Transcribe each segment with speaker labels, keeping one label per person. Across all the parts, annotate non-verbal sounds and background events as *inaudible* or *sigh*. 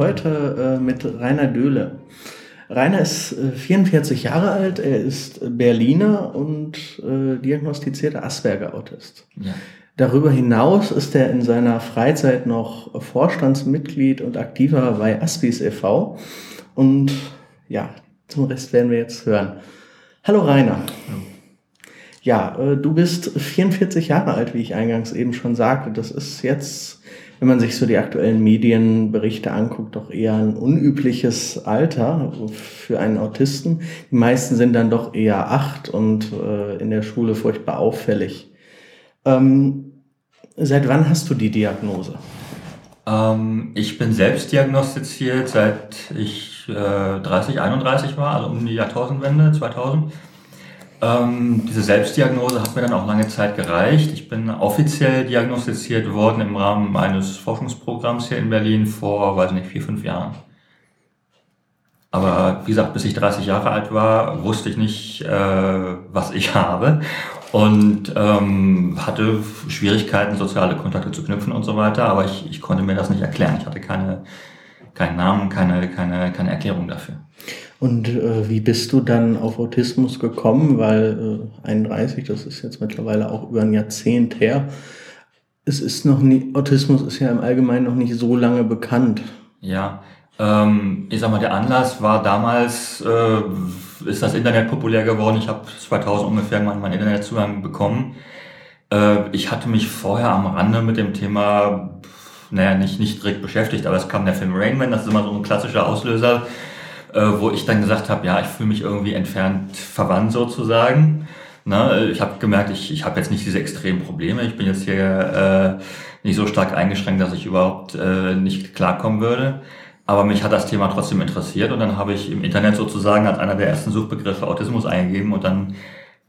Speaker 1: Heute äh, mit Rainer Döhle. Rainer ist äh, 44 Jahre alt, er ist Berliner und äh, diagnostizierter Asperger-Autist. Ja. Darüber hinaus ist er in seiner Freizeit noch Vorstandsmitglied und aktiver bei Aspis e.V. Und ja, zum Rest werden wir jetzt hören. Hallo Rainer. Ja, äh, du bist 44 Jahre alt, wie ich eingangs eben schon sagte. Das ist jetzt wenn man sich so die aktuellen Medienberichte anguckt, doch eher ein unübliches Alter für einen Autisten. Die meisten sind dann doch eher acht und äh, in der Schule furchtbar auffällig. Ähm, seit wann hast du die Diagnose?
Speaker 2: Ähm, ich bin selbst diagnostiziert, seit ich äh, 30, 31 war, also um die Jahrtausendwende, 2000. Ähm, diese Selbstdiagnose hat mir dann auch lange Zeit gereicht. Ich bin offiziell diagnostiziert worden im Rahmen eines Forschungsprogramms hier in Berlin vor, weiß nicht, vier, fünf Jahren. Aber wie gesagt, bis ich 30 Jahre alt war, wusste ich nicht, äh, was ich *laughs* habe und ähm, hatte Schwierigkeiten, soziale Kontakte zu knüpfen und so weiter. Aber ich, ich konnte mir das nicht erklären. Ich hatte keine, keinen Namen, keine, keine, keine Erklärung dafür.
Speaker 1: Und äh, wie bist du dann auf Autismus gekommen? Weil äh, 31, das ist jetzt mittlerweile auch über ein Jahrzehnt her. Es ist noch nie, Autismus ist ja im Allgemeinen noch nicht so lange bekannt.
Speaker 2: Ja, ähm, ich sag mal, der Anlass war damals, äh, ist das Internet populär geworden. Ich habe 2000 ungefähr meinen, meinen Internetzugang bekommen. Äh, ich hatte mich vorher am Rande mit dem Thema, naja, nicht, nicht direkt beschäftigt, aber es kam der Film Rainman, das ist immer so ein klassischer Auslöser äh, wo ich dann gesagt habe, ja, ich fühle mich irgendwie entfernt verwandt sozusagen. Ne? Ich habe gemerkt, ich, ich habe jetzt nicht diese extremen Probleme. Ich bin jetzt hier äh, nicht so stark eingeschränkt, dass ich überhaupt äh, nicht klarkommen würde. Aber mich hat das Thema trotzdem interessiert und dann habe ich im Internet sozusagen als einer der ersten Suchbegriffe Autismus eingegeben und dann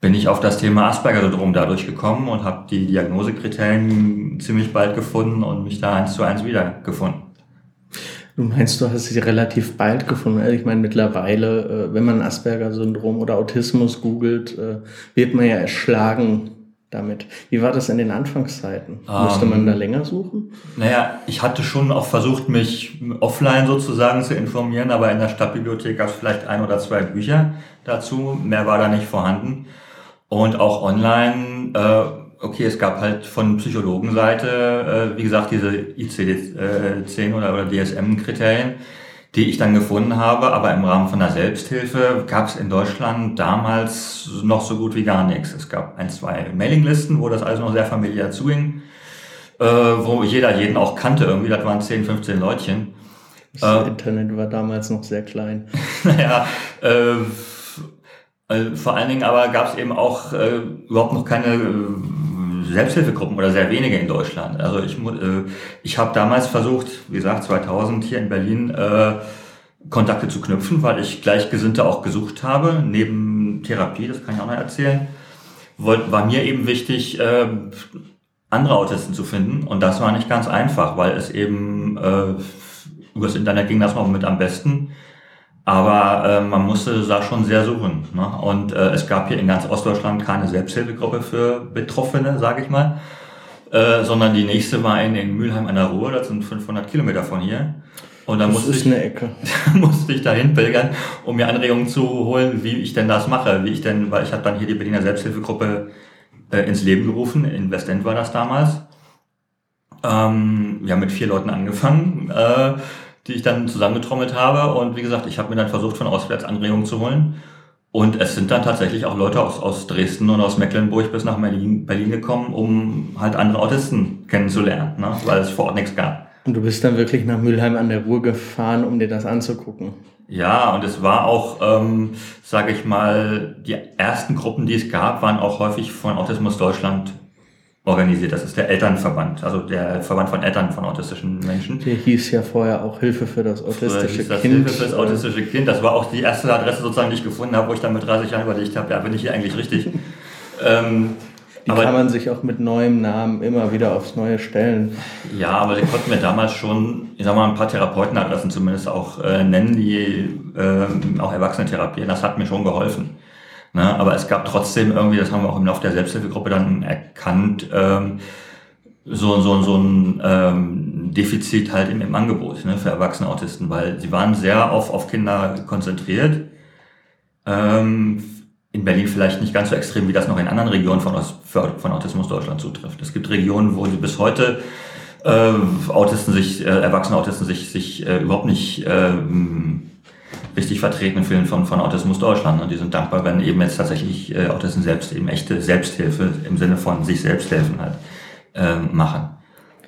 Speaker 2: bin ich auf das Thema Asperger-Syndrom dadurch gekommen und habe die Diagnosekriterien ziemlich bald gefunden und mich da eins zu eins wiedergefunden.
Speaker 1: Du meinst, du hast sie relativ bald gefunden. Also ich meine, mittlerweile, äh, wenn man Asperger-Syndrom oder Autismus googelt, äh, wird man ja erschlagen damit. Wie war das in den Anfangszeiten? Um, Musste man da ähm, länger suchen?
Speaker 2: Naja, ich hatte schon auch versucht, mich offline sozusagen zu informieren, aber in der Stadtbibliothek gab es vielleicht ein oder zwei Bücher dazu. Mehr war da nicht vorhanden. Und auch online äh, okay, es gab halt von Psychologenseite, äh, wie gesagt, diese ICD-10 oder, oder DSM-Kriterien, die ich dann gefunden habe, aber im Rahmen von der Selbsthilfe gab es in Deutschland damals noch so gut wie gar nichts. Es gab ein, zwei Mailinglisten, wo das alles noch sehr familiär zuging, äh, wo jeder jeden auch kannte irgendwie, das waren 10, 15 Leutchen.
Speaker 1: Das äh, Internet war damals noch sehr klein. *laughs*
Speaker 2: naja, äh, äh, vor allen Dingen aber gab es eben auch äh, überhaupt noch keine äh, Selbsthilfegruppen oder sehr wenige in Deutschland. Also ich, äh, ich habe damals versucht, wie gesagt, 2000 hier in Berlin äh, Kontakte zu knüpfen, weil ich Gleichgesinnte auch gesucht habe, neben Therapie, das kann ich auch noch erzählen. Wollt, war mir eben wichtig, äh, andere Autisten zu finden und das war nicht ganz einfach, weil es eben äh, über das Internet ging das noch mit am besten. Aber äh, man musste da schon sehr suchen. Ne? Und äh, es gab hier in ganz Ostdeutschland keine Selbsthilfegruppe für Betroffene, sage ich mal, äh, sondern die nächste war in, in Mülheim an der Ruhr, das sind 500 Kilometer von hier. Und das musste ist ich, eine Ecke. *laughs* musste ich dahin pilgern, um mir Anregungen zu holen, wie ich denn das mache, wie ich denn, weil ich habe dann hier die Berliner Selbsthilfegruppe äh, ins Leben gerufen, in Westend war das damals. Ähm, wir haben mit vier Leuten angefangen. Äh, die ich dann zusammengetrommelt habe. Und wie gesagt, ich habe mir dann versucht, von auswärts Anregungen zu holen. Und es sind dann tatsächlich auch Leute aus, aus Dresden und aus Mecklenburg bis nach Berlin, Berlin gekommen, um halt andere Autisten kennenzulernen, ne? weil es vor Ort nichts gab.
Speaker 1: Und du bist dann wirklich nach Mülheim an der Ruhr gefahren, um dir das anzugucken?
Speaker 2: Ja, und es war auch, ähm, sage ich mal, die ersten Gruppen, die es gab, waren auch häufig von Autismus Deutschland organisiert. Das ist der Elternverband, also der Verband von Eltern von autistischen Menschen.
Speaker 1: Der hieß ja vorher auch Hilfe für das autistische das Kind.
Speaker 2: Hilfe für das autistische Kind. Das war auch die erste Adresse sozusagen, die ich gefunden habe, wo ich dann mit 30 Jahren überlegt habe, ja, bin ich hier eigentlich richtig? *laughs*
Speaker 1: ähm, die aber, kann man sich auch mit neuem Namen immer wieder aufs Neue stellen.
Speaker 2: Ja, aber die konnten wir damals schon, ich sag mal, ein paar Therapeutenadressen zumindest auch äh, nennen, die äh, auch Erwachsene therapieren. Das hat mir schon geholfen. Ne? Aber es gab trotzdem irgendwie, das haben wir auch im Laufe der Selbsthilfegruppe dann erkannt, ähm, so, so, so ein ähm, Defizit halt im, im Angebot ne, für erwachsene Autisten, weil sie waren sehr auf, auf Kinder konzentriert. Ähm, in Berlin vielleicht nicht ganz so extrem, wie das noch in anderen Regionen von, von Autismus Deutschland zutrifft. Es gibt Regionen, wo sie bis heute äh, Autisten sich, äh, erwachsene Autisten sich, sich äh, überhaupt nicht äh, richtig vertreten fühlen von, von Autismus Deutschland. Und die sind dankbar, wenn eben jetzt tatsächlich äh, Autisten selbst eben echte Selbsthilfe im Sinne von sich selbst helfen halt äh, machen.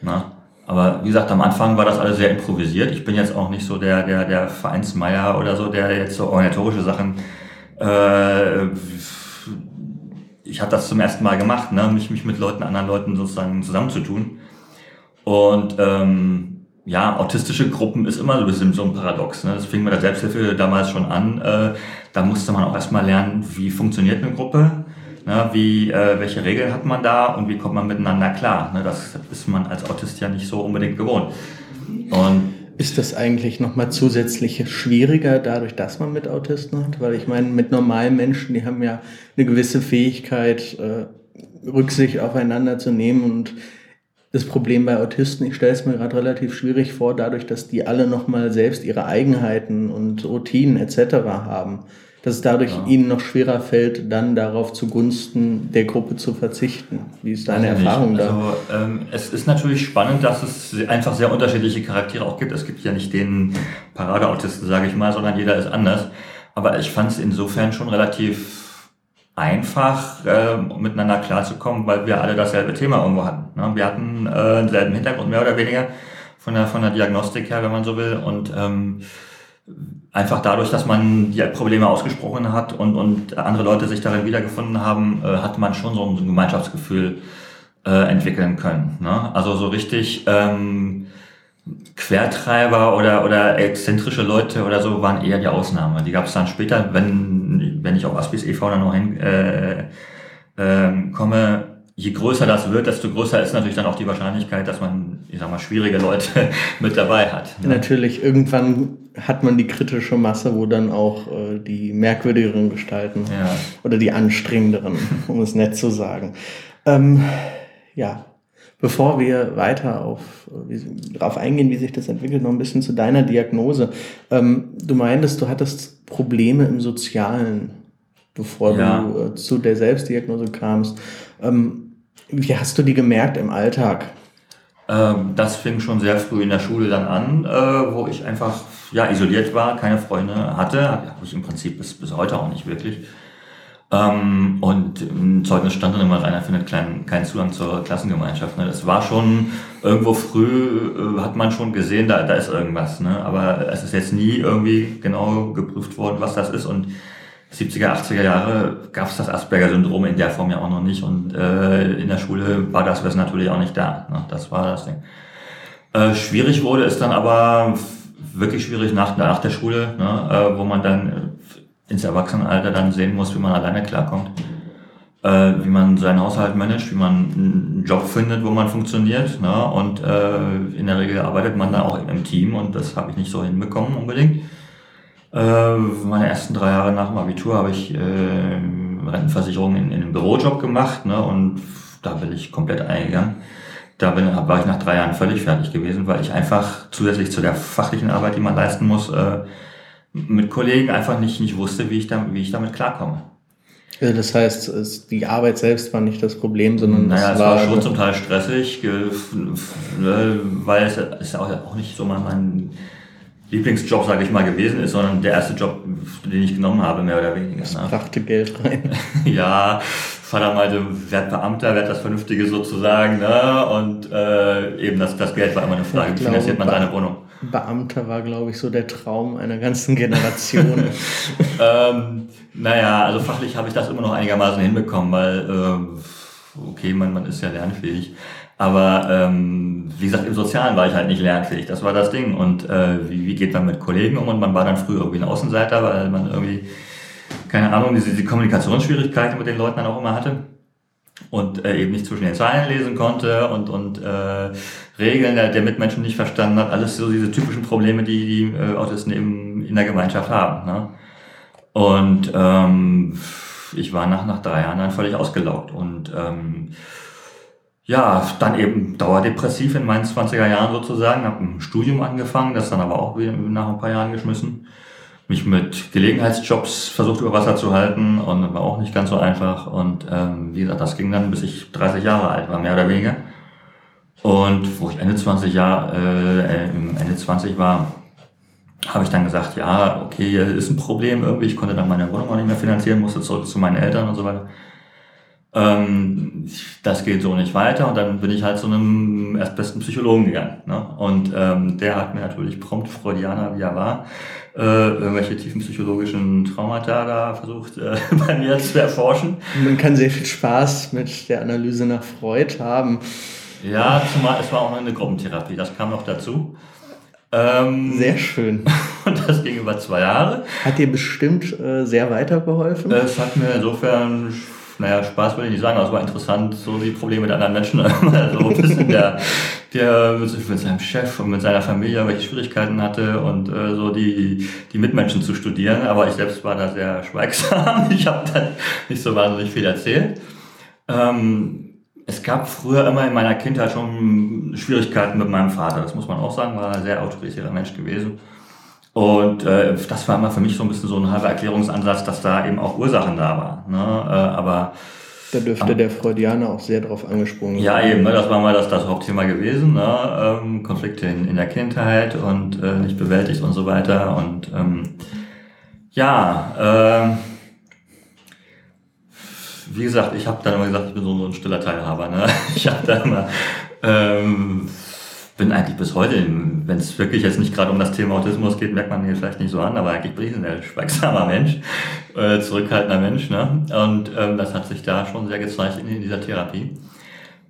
Speaker 2: Na? Aber wie gesagt, am Anfang war das alles sehr improvisiert. Ich bin jetzt auch nicht so der, der, der Vereinsmeier oder so, der jetzt so organisatorische Sachen äh, ich habe das zum ersten Mal gemacht, ne? mich, mich mit Leuten, anderen Leuten sozusagen zusammenzutun. Und ähm, ja, autistische Gruppen ist immer so ein bisschen so ein Paradox. Ne? Das fing mit der Selbsthilfe damals schon an. Äh, da musste man auch erstmal lernen, wie funktioniert eine Gruppe, ne? wie, äh, welche Regeln hat man da und wie kommt man miteinander klar. Ne? Das ist man als Autist ja nicht so unbedingt gewohnt.
Speaker 1: Und ist das eigentlich nochmal zusätzlich schwieriger, dadurch, dass man mit Autisten hat? Weil ich meine, mit normalen Menschen, die haben ja eine gewisse Fähigkeit, äh, Rücksicht aufeinander zu nehmen. Und das Problem bei Autisten, ich stelle es mir gerade relativ schwierig vor, dadurch, dass die alle nochmal selbst ihre Eigenheiten und Routinen etc. haben dass es dadurch ja. ihnen noch schwerer fällt, dann darauf zugunsten der Gruppe zu verzichten. Wie ist deine also Erfahrung da?
Speaker 2: Also, ähm, es ist natürlich spannend, dass es einfach sehr unterschiedliche Charaktere auch gibt. Es gibt ja nicht den Paradeautisten, sage ich mal, sondern jeder ist anders. Aber ich fand es insofern schon relativ einfach, äh, miteinander klarzukommen, weil wir alle dasselbe Thema irgendwo hatten. Ne? Wir hatten äh, denselben Hintergrund, mehr oder weniger, von der, von der Diagnostik her, wenn man so will. Und ähm, einfach dadurch, dass man die Probleme ausgesprochen hat und, und andere Leute sich darin wiedergefunden haben, äh, hat man schon so ein, Gemeinschaftsgefühl äh, entwickeln können. Ne? Also so richtig ähm, Quertreiber oder, oder exzentrische Leute oder so waren eher die Ausnahme. Die gab es dann später, wenn, wenn ich auf Aspis e.V. dann noch hin äh, äh, komme, je größer das wird, desto größer ist natürlich dann auch die Wahrscheinlichkeit, dass man, ich sag mal, schwierige Leute *laughs* mit dabei hat.
Speaker 1: Ne? Natürlich, irgendwann hat man die kritische Masse, wo dann auch äh, die merkwürdigeren Gestalten ja. oder die anstrengenderen, *laughs* um es nett zu sagen. Ähm, ja, bevor wir weiter auf, wie, darauf eingehen, wie sich das entwickelt, noch ein bisschen zu deiner Diagnose. Ähm, du meintest, du hattest Probleme im Sozialen, bevor ja. du äh, zu der Selbstdiagnose kamst. Ähm, wie hast du die gemerkt im Alltag?
Speaker 2: Ähm, das fing schon sehr früh in der Schule dann an, äh, wo ich einfach ja, isoliert war, keine Freunde hatte. Habe ich im Prinzip bis, bis heute auch nicht wirklich. Ähm, und im Zeugnis stand dann immer, Rainer findet keinen, keinen Zugang zur Klassengemeinschaft. Ne? Das war schon irgendwo früh, äh, hat man schon gesehen, da, da ist irgendwas. Ne? Aber es ist jetzt nie irgendwie genau geprüft worden, was das ist. Und 70er, 80er Jahre gab es das Asperger-Syndrom in der Form ja auch noch nicht und äh, in der Schule war das natürlich auch nicht da. Ne? Das war das Ding. Äh, schwierig wurde es dann aber wirklich schwierig nach, nach der Schule, ne? äh, wo man dann ins Erwachsenenalter dann sehen muss, wie man alleine klarkommt. Äh, wie man seinen Haushalt managt, wie man einen Job findet, wo man funktioniert. Ne? Und äh, in der Regel arbeitet man dann auch im Team und das habe ich nicht so hinbekommen unbedingt. Äh, meine ersten drei Jahre nach dem Abitur habe ich äh, Rentenversicherung in, in einem Bürojob gemacht ne, und da bin ich komplett eingegangen. Da bin, war ich nach drei Jahren völlig fertig gewesen, weil ich einfach zusätzlich zu der fachlichen Arbeit, die man leisten muss, äh, mit Kollegen einfach nicht, nicht wusste, wie ich, da, wie ich damit klarkomme.
Speaker 1: Das heißt, es, die Arbeit selbst war nicht das Problem, sondern
Speaker 2: naja, es war, war schon zum Teil stressig, weil es ist auch, auch nicht so mein, mein Lieblingsjob, sage ich mal, gewesen ist, sondern der erste Job, den ich genommen habe, mehr oder weniger.
Speaker 1: Das ne? brachte Geld rein. *laughs*
Speaker 2: ja, Vater meinte, werd Beamter, werd das Vernünftige sozusagen. Ne? Und äh, eben das, das Geld war immer eine Frage, wie finanziert man seine Wohnung?
Speaker 1: Beamter war, glaube ich, so der Traum einer ganzen Generation. *laughs*
Speaker 2: ähm, naja, also fachlich habe ich das immer noch einigermaßen hinbekommen, weil, äh, okay, man, man ist ja lernfähig. Aber ähm, wie gesagt, im Sozialen war ich halt nicht lernfähig. Das war das Ding. Und äh, wie, wie geht man mit Kollegen um? Und man war dann früher irgendwie ein Außenseiter, weil man irgendwie, keine Ahnung, diese, diese Kommunikationsschwierigkeiten mit den Leuten dann auch immer hatte. Und äh, eben nicht zwischen den Zeilen lesen konnte und, und äh, Regeln der, der Mitmenschen nicht verstanden hat. Alles so diese typischen Probleme, die die äh, Autisten eben in der Gemeinschaft haben. Ne? Und ähm, ich war nach, nach drei Jahren dann völlig ausgelaugt. Und ähm, ja, dann eben dauerdepressiv in meinen 20er Jahren sozusagen, habe ein Studium angefangen, das dann aber auch nach ein paar Jahren geschmissen. Mich mit Gelegenheitsjobs versucht über Wasser zu halten und war auch nicht ganz so einfach. Und ähm, wie gesagt, das ging dann, bis ich 30 Jahre alt war, mehr oder weniger. Und wo ich Ende 20 Jahre, äh, Ende 20 war, habe ich dann gesagt, ja, okay, hier ist ein Problem irgendwie. Ich konnte dann meine Wohnung auch nicht mehr finanzieren, musste zurück zu meinen Eltern und so weiter. Ähm, das geht so nicht weiter und dann bin ich halt zu einem erstbesten Psychologen gegangen. Ne? Und ähm, der hat mir natürlich prompt Freudianer, wie er war, äh, irgendwelche tiefen psychologischen Traumata da versucht äh, *laughs* bei mir zu erforschen.
Speaker 1: Man kann sehr viel Spaß mit der Analyse nach Freud haben.
Speaker 2: Ja, zumal es war auch eine Gruppentherapie, das kam noch dazu.
Speaker 1: Ähm, sehr schön. *laughs*
Speaker 2: Und das ging über zwei Jahre.
Speaker 1: Hat dir bestimmt äh, sehr weitergeholfen?
Speaker 2: Es hat mir insofern naja, Spaß würde ich nicht sagen, aber es war interessant, so die Probleme der anderen Menschen, *laughs* so ein bisschen der, der mit seinem Chef und mit seiner Familie welche Schwierigkeiten hatte und äh, so die, die Mitmenschen zu studieren. Aber ich selbst war da sehr schweigsam. *laughs* Ich habe dann nicht so wahnsinnig viel erzählt. Ähm, es gab früher immer in meiner Kindheit schon Schwierigkeiten mit meinem Vater. Das muss man auch sagen, war ein sehr autoritärer Mensch gewesen. Und äh, das war immer für mich so ein bisschen so ein halber Erklärungsansatz, dass da eben auch Ursachen da waren. Ne? Äh, aber
Speaker 1: da dürfte ähm, der Freudianer auch sehr drauf angesprungen
Speaker 2: sein. Ja, eben, ne? das war mal das, das Hauptthema gewesen. Ne? Ähm, Konflikte in, in der Kindheit und äh, nicht bewältigt und so weiter. Und ähm, ja, äh, wie gesagt, ich habe dann immer gesagt, ich bin so, so ein stiller Teilhaber. Ne? *laughs* Ich habe dann immer ähm, bin eigentlich bis heute, wenn es wirklich jetzt nicht gerade um das Thema Autismus geht, merkt man mir vielleicht nicht so an, aber eigentlich bin ich ein sehr schweigsamer *laughs* Mensch, äh, zurückhaltender Mensch. Ne? Und ähm, das hat sich da schon sehr gezeigt in, dieser Therapie.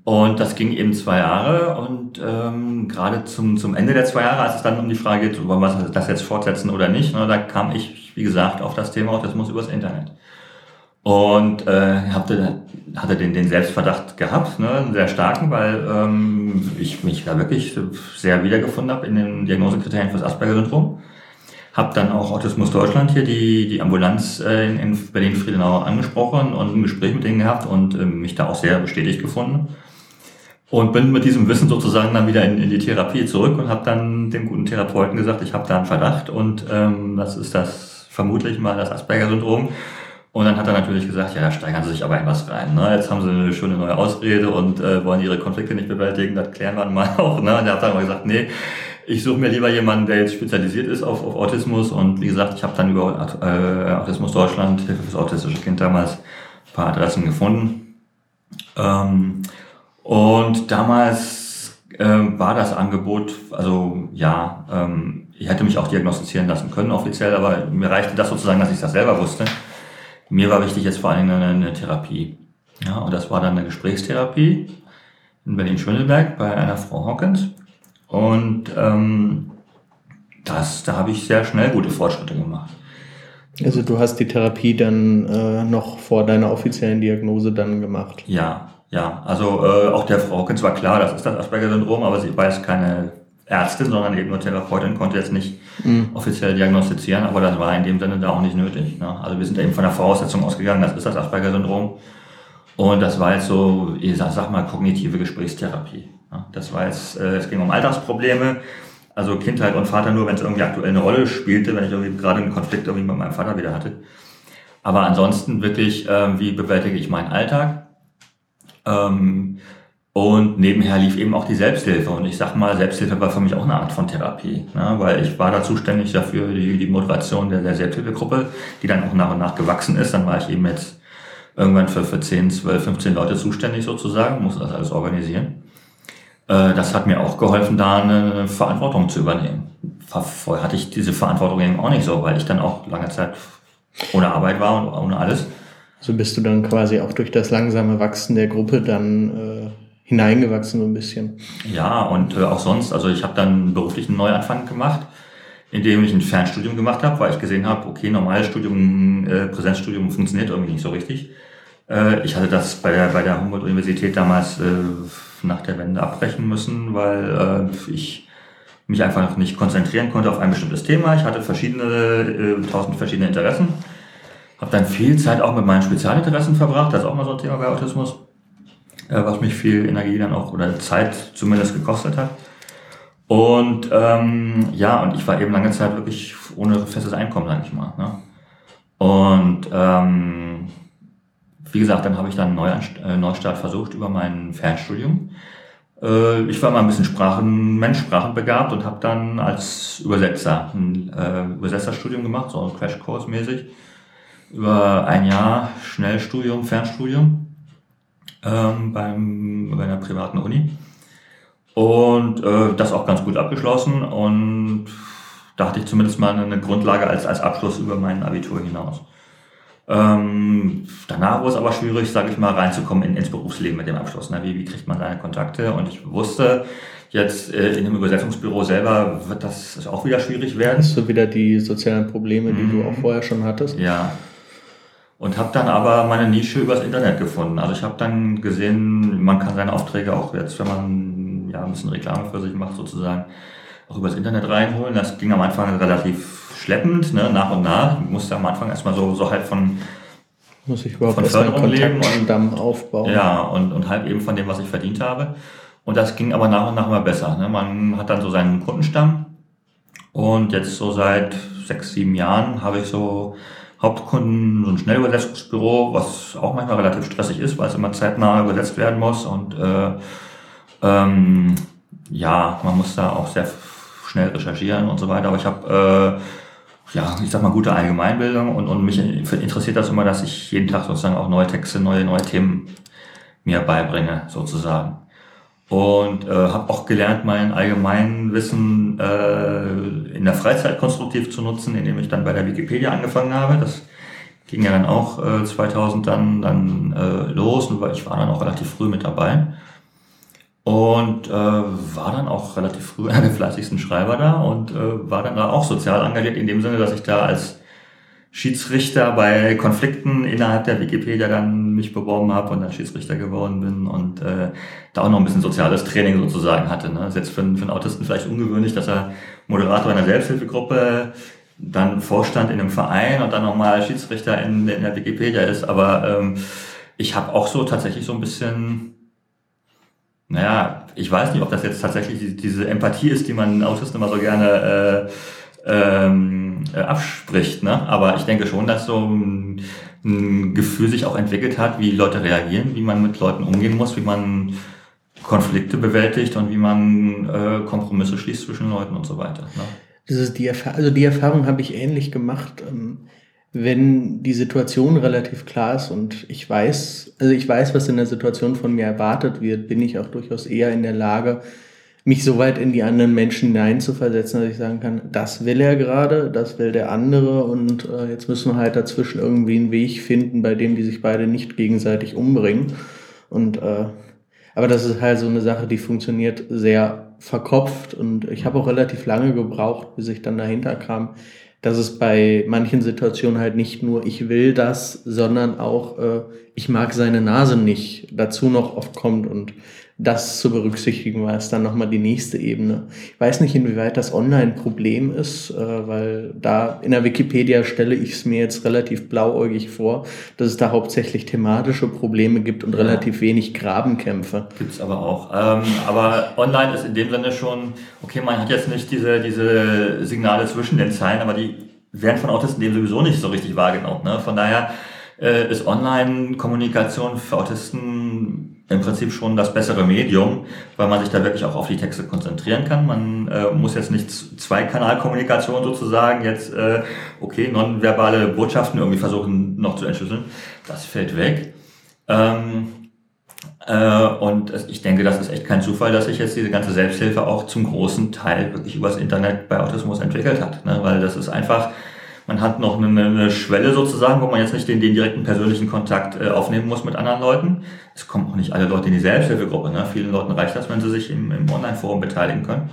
Speaker 2: Und das ging eben zwei Jahre und ähm, gerade zum, zum Ende der zwei Jahre, als es dann um die Frage geht, wollen wir das jetzt fortsetzen oder nicht, ne, da kam ich, wie gesagt, auf das Thema Autismus übers Internet. Und äh, hatte, hatte den, den Selbstverdacht gehabt, ne, einen sehr starken, weil ähm, ich mich da wirklich sehr wiedergefunden habe in den Diagnosekriterien fürs Asperger-Syndrom. Hab dann auch Autismus Deutschland hier, die, die Ambulanz äh, in, in Berlin-Friedenau angesprochen und ein Gespräch mit denen gehabt und äh, mich da auch sehr bestätigt gefunden. Und bin mit diesem Wissen sozusagen dann wieder in, in die Therapie zurück und habe dann dem guten Therapeuten gesagt, ich habe da einen Verdacht und ähm, das ist das vermutlich mal das Asperger-Syndrom. Und dann hat er natürlich gesagt, ja, da steigern sie sich aber in was rein. Ne? Jetzt haben sie eine schöne neue Ausrede und äh, wollen ihre Konflikte nicht bewältigen, das klären wir mal *laughs* auch. Ne? Und er hat dann aber gesagt, nee, ich suche mir lieber jemanden, der jetzt spezialisiert ist auf, auf Autismus. Und wie gesagt, ich habe dann über äh, Autismus Deutschland, Hilfe fürs autistische Kind damals, ein paar Adressen gefunden. Ähm, und damals äh, war das Angebot, also ja, ähm, ich hätte mich auch diagnostizieren lassen können offiziell, aber mir reichte das sozusagen, dass ich das selber wusste. Mir war wichtig jetzt vor allem eine, eine Therapie. Ja, und das war dann eine Gesprächstherapie in Berlin-Schöneberg bei einer Frau Hawkins. Und ähm, das, da habe ich sehr schnell gute Fortschritte gemacht.
Speaker 1: Also du hast die Therapie dann äh, noch vor deiner offiziellen Diagnose dann gemacht?
Speaker 2: Ja, ja. Also äh, auch der Frau Hawkins war klar, das ist das Asperger-Syndrom, aber sie weiß keine Ärztin, sondern eben nur Therapeutin, konnte jetzt nicht mhm. offiziell diagnostizieren, aber das war in dem Sinne da auch nicht nötig. Ne? Also wir sind eben von der Voraussetzung ausgegangen, das ist das Asperger-Syndrom. Und das war jetzt so, ich sag, sag mal, kognitive Gesprächstherapie. Ne? Das war jetzt, äh, es ging um Alltagsprobleme, also Kindheit und Vater nur, wenn es irgendwie aktuell eine Rolle spielte, wenn ich irgendwie gerade einen Konflikt irgendwie mit meinem Vater wieder hatte. Aber ansonsten wirklich, äh, wie bewältige ich meinen Alltag? Ähm, und nebenher lief eben auch die Selbsthilfe. Und ich sag mal, Selbsthilfe war für mich auch eine Art von Therapie, ne? weil ich war da zuständig dafür, die, die Moderation der, der Selbsthilfegruppe, die dann auch nach und nach gewachsen ist. Dann war ich eben jetzt irgendwann für, für 10, 12, 15 Leute zuständig sozusagen, musste das alles organisieren. Äh, das hat mir auch geholfen, da eine Verantwortung zu übernehmen. Vorher hatte ich diese Verantwortung eben auch nicht so, weil ich dann auch lange Zeit ohne Arbeit war und ohne alles.
Speaker 1: So bist du dann quasi auch durch das langsame Wachsen der Gruppe dann äh, hineingewachsen so ein bisschen.
Speaker 2: Ja, und äh, auch sonst, also ich habe dann einen beruflichen Neuanfang gemacht, indem ich ein Fernstudium gemacht habe, weil ich gesehen habe, okay, normales Studium, äh, Präsenzstudium funktioniert irgendwie nicht so richtig. Äh, ich hatte das bei der, bei der Humboldt-Universität damals äh, nach der Wende abbrechen müssen, weil äh, ich mich einfach nicht konzentrieren konnte auf ein bestimmtes Thema. Ich hatte verschiedene, äh, tausend verschiedene Interessen. Habe dann viel Zeit auch mit meinen Spezialinteressen verbracht, das ist auch mal so ein Thema bei Autismus was mich viel Energie dann auch oder Zeit zumindest gekostet hat. Und ähm, ja, und ich war eben lange Zeit wirklich ohne festes Einkommen, sag ich mal. Ne? Und ähm, wie gesagt, dann habe ich dann einen äh, Neustart versucht über mein Fernstudium. Äh, ich war mal ein bisschen Sprachen, Mensch, Sprachenbegabt und habe dann als Übersetzer ein äh, Übersetzerstudium gemacht, so Crashkurs mäßig. Über ein Jahr Schnellstudium, Fernstudium ähm, beim, bei einer privaten Uni. Und äh, das auch ganz gut abgeschlossen und da hatte ich zumindest mal eine Grundlage als, als Abschluss über mein Abitur hinaus. Ähm, danach wurde es aber schwierig, sage ich mal, reinzukommen in, ins Berufsleben mit dem Abschluss. Ne? Wie, wie kriegt man seine Kontakte? Und ich wusste, jetzt äh, in dem Übersetzungsbüro selber wird das auch wieder schwierig werden.
Speaker 1: Hast du wieder die sozialen Probleme, die mhm. du auch vorher schon hattest?
Speaker 2: Ja. Und habe dann aber meine Nische übers Internet gefunden. Also ich habe dann gesehen, man kann seine Aufträge auch jetzt, wenn man ja ein bisschen Reklame für sich macht sozusagen, auch übers Internet reinholen. Das ging am Anfang relativ schleppend, ne, nach und nach. Ich musste am Anfang erstmal so, so halt von,
Speaker 1: muss ich überhaupt von Förderung leben und Damm aufbauen.
Speaker 2: Ja, und, und halt eben von dem, was ich verdient habe. Und das ging aber nach und nach immer besser. Ne? Man hat dann so seinen Kundenstamm. Und jetzt so seit sechs, sieben Jahren habe ich so Hauptkunden, so ein Schnellübersetzungsbüro, was auch manchmal relativ stressig ist, weil es immer zeitnah übersetzt werden muss. Und äh, ähm, ja, man muss da auch sehr schnell recherchieren und so weiter. Aber ich habe äh, ja, ich sag mal, gute Allgemeinbildung und, und mich interessiert das immer, dass ich jeden Tag sozusagen auch neue Texte, neue, neue Themen mir beibringe, sozusagen. Und äh, habe auch gelernt, mein Allgemeinwissen äh, in der Freizeit konstruktiv zu nutzen, indem ich dann bei der Wikipedia angefangen habe. Das ging ja dann auch äh, 2000 dann, dann äh, los und ich war dann auch relativ früh mit dabei. Und äh, war dann auch relativ früh *laughs* einer der fleißigsten Schreiber da und äh, war dann da auch sozial engagiert in dem Sinne, dass ich da als Schiedsrichter bei Konflikten innerhalb der Wikipedia dann mich beworben habe und dann Schiedsrichter geworden bin und äh, da auch noch ein bisschen soziales Training sozusagen hatte. Ne? Das ist jetzt für, einen, für einen Autisten vielleicht ungewöhnlich, dass er Moderator einer Selbsthilfegruppe, dann Vorstand in einem Verein und dann nochmal Schiedsrichter in, in der Wikipedia ist. Aber ähm, ich habe auch so tatsächlich so ein bisschen naja, ich weiß nicht, ob das jetzt tatsächlich diese Empathie ist, die man Autisten immer so gerne äh, ähm, äh, abspricht. Ne? Aber ich denke schon, dass so ein, ein Gefühl sich auch entwickelt hat, wie Leute reagieren, wie man mit Leuten umgehen muss, wie man Konflikte bewältigt und wie man äh, Kompromisse schließt zwischen Leuten und so weiter. Ne?
Speaker 1: Das ist die Erfahrung, also die Erfahrung habe ich ähnlich gemacht. Ähm wenn die Situation relativ klar ist und ich weiß, also ich weiß, was in der Situation von mir erwartet wird, bin ich auch durchaus eher in der Lage, mich so weit in die anderen Menschen hineinzuversetzen, dass ich sagen kann, das will er gerade, das will der andere und äh, jetzt müssen wir halt dazwischen irgendwie einen Weg finden, bei dem die sich beide nicht gegenseitig umbringen. Und äh, aber das ist halt so eine Sache, die funktioniert sehr verkopft und ich habe auch relativ lange gebraucht, bis ich dann dahinter kam, dass es bei manchen Situationen halt nicht nur ich will das, sondern auch äh, ich mag seine Nase nicht dazu noch oft kommt und das zu berücksichtigen war es dann nochmal die nächste Ebene. Ich weiß nicht, inwieweit das Online-Problem ist, äh, weil da in der Wikipedia stelle ich es mir jetzt relativ blauäugig vor, dass es da hauptsächlich thematische Probleme gibt und ja. relativ wenig Grabenkämpfe.
Speaker 2: Gibt es aber auch. Ähm, aber online ist in dem Sinne schon, okay, man hat jetzt nicht diese, diese Signale zwischen den Zeilen, aber die werden von Autisten dem sowieso nicht so richtig wahrgenommen. Ne? Von daher äh, ist Online-Kommunikation für Autisten im Prinzip schon das bessere Medium, weil man sich da wirklich auch auf die Texte konzentrieren kann. Man äh, muss jetzt nicht Zweikanalkommunikation sozusagen jetzt, äh, okay, nonverbale Botschaften irgendwie versuchen noch zu entschlüsseln. Das fällt weg. Ähm, äh, und ich denke, das ist echt kein Zufall, dass sich jetzt diese ganze Selbsthilfe auch zum großen Teil wirklich übers Internet bei Autismus entwickelt hat. Ne? Weil das ist einfach man hat noch eine, eine Schwelle sozusagen, wo man jetzt nicht den, den direkten persönlichen Kontakt äh, aufnehmen muss mit anderen Leuten. Es kommen auch nicht alle Leute in die Selbsthilfegruppe. Ne? Vielen Leuten reicht das, wenn sie sich im, im Online-Forum beteiligen können.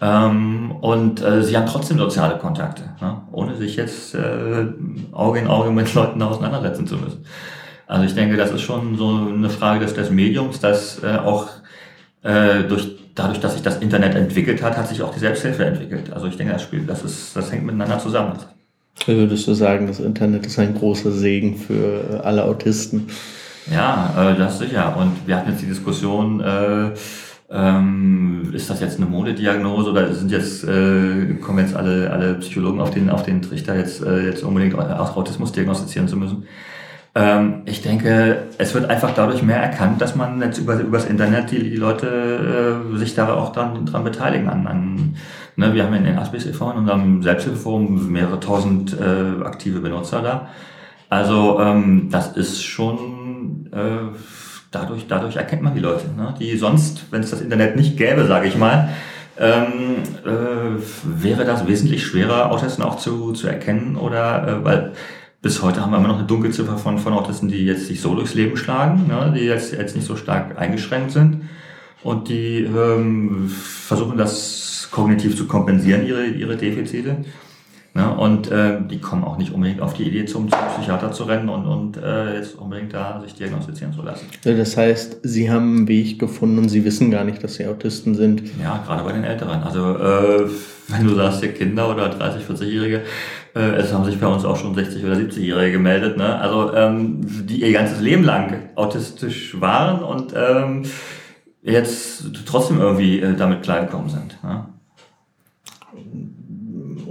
Speaker 2: Ähm, und äh, sie haben trotzdem soziale Kontakte, ne? ohne sich jetzt äh, Auge in Auge mit Leuten auseinandersetzen zu müssen. Also ich denke, das ist schon so eine Frage des, des Mediums, dass äh, auch äh, durch dadurch, dass sich das Internet entwickelt hat, hat sich auch die Selbsthilfe entwickelt. Also ich denke, das Spiel, das ist, das hängt miteinander zusammen.
Speaker 1: Würdest du sagen, das Internet ist ein großer Segen für alle Autisten?
Speaker 2: Ja, äh, das sicher. Und wir hatten jetzt die Diskussion, äh, ähm, ist das jetzt eine Modediagnose oder sind jetzt, äh, kommen jetzt alle, alle Psychologen auf den, auf den Trichter, jetzt, äh, jetzt unbedingt Autismus diagnostizieren zu müssen? Ähm, ich denke, es wird einfach dadurch mehr erkannt, dass man jetzt über übers Internet die, die Leute äh, sich da auch dran, dran beteiligen. An, an, ne, wir haben in den Aspis e.V. in unserem Selbsthilfeforum mehrere tausend äh, aktive Benutzer da. Also ähm, das ist schon äh, dadurch, dadurch erkennt man die Leute, ne? die sonst, wenn es das Internet nicht gäbe, sage ich mal, ähm, äh, wäre das wesentlich schwerer, Autisten auch zu, zu erkennen oder äh, weil bis heute haben wir immer noch eine Dunkelziffer von, von Autisten, die jetzt sich so durchs Leben schlagen, ne, die jetzt, jetzt nicht so stark eingeschränkt sind und die ähm, versuchen das kognitiv zu kompensieren, ihre, ihre Defizite. Ne? Und äh, die kommen auch nicht unbedingt auf die Idee, zum, zum Psychiater zu rennen und, und äh, jetzt unbedingt da sich diagnostizieren zu lassen.
Speaker 1: Das heißt, Sie haben einen Weg gefunden und Sie wissen gar nicht, dass Sie Autisten sind.
Speaker 2: Ja, gerade bei den Älteren. Also äh, wenn du sagst, hier Kinder oder 30, 40-Jährige, äh, es haben sich bei uns auch schon 60 oder 70-Jährige gemeldet. Ne? Also ähm, die ihr ganzes Leben lang autistisch waren und ähm, jetzt trotzdem irgendwie äh, damit klargekommen sind. Ne?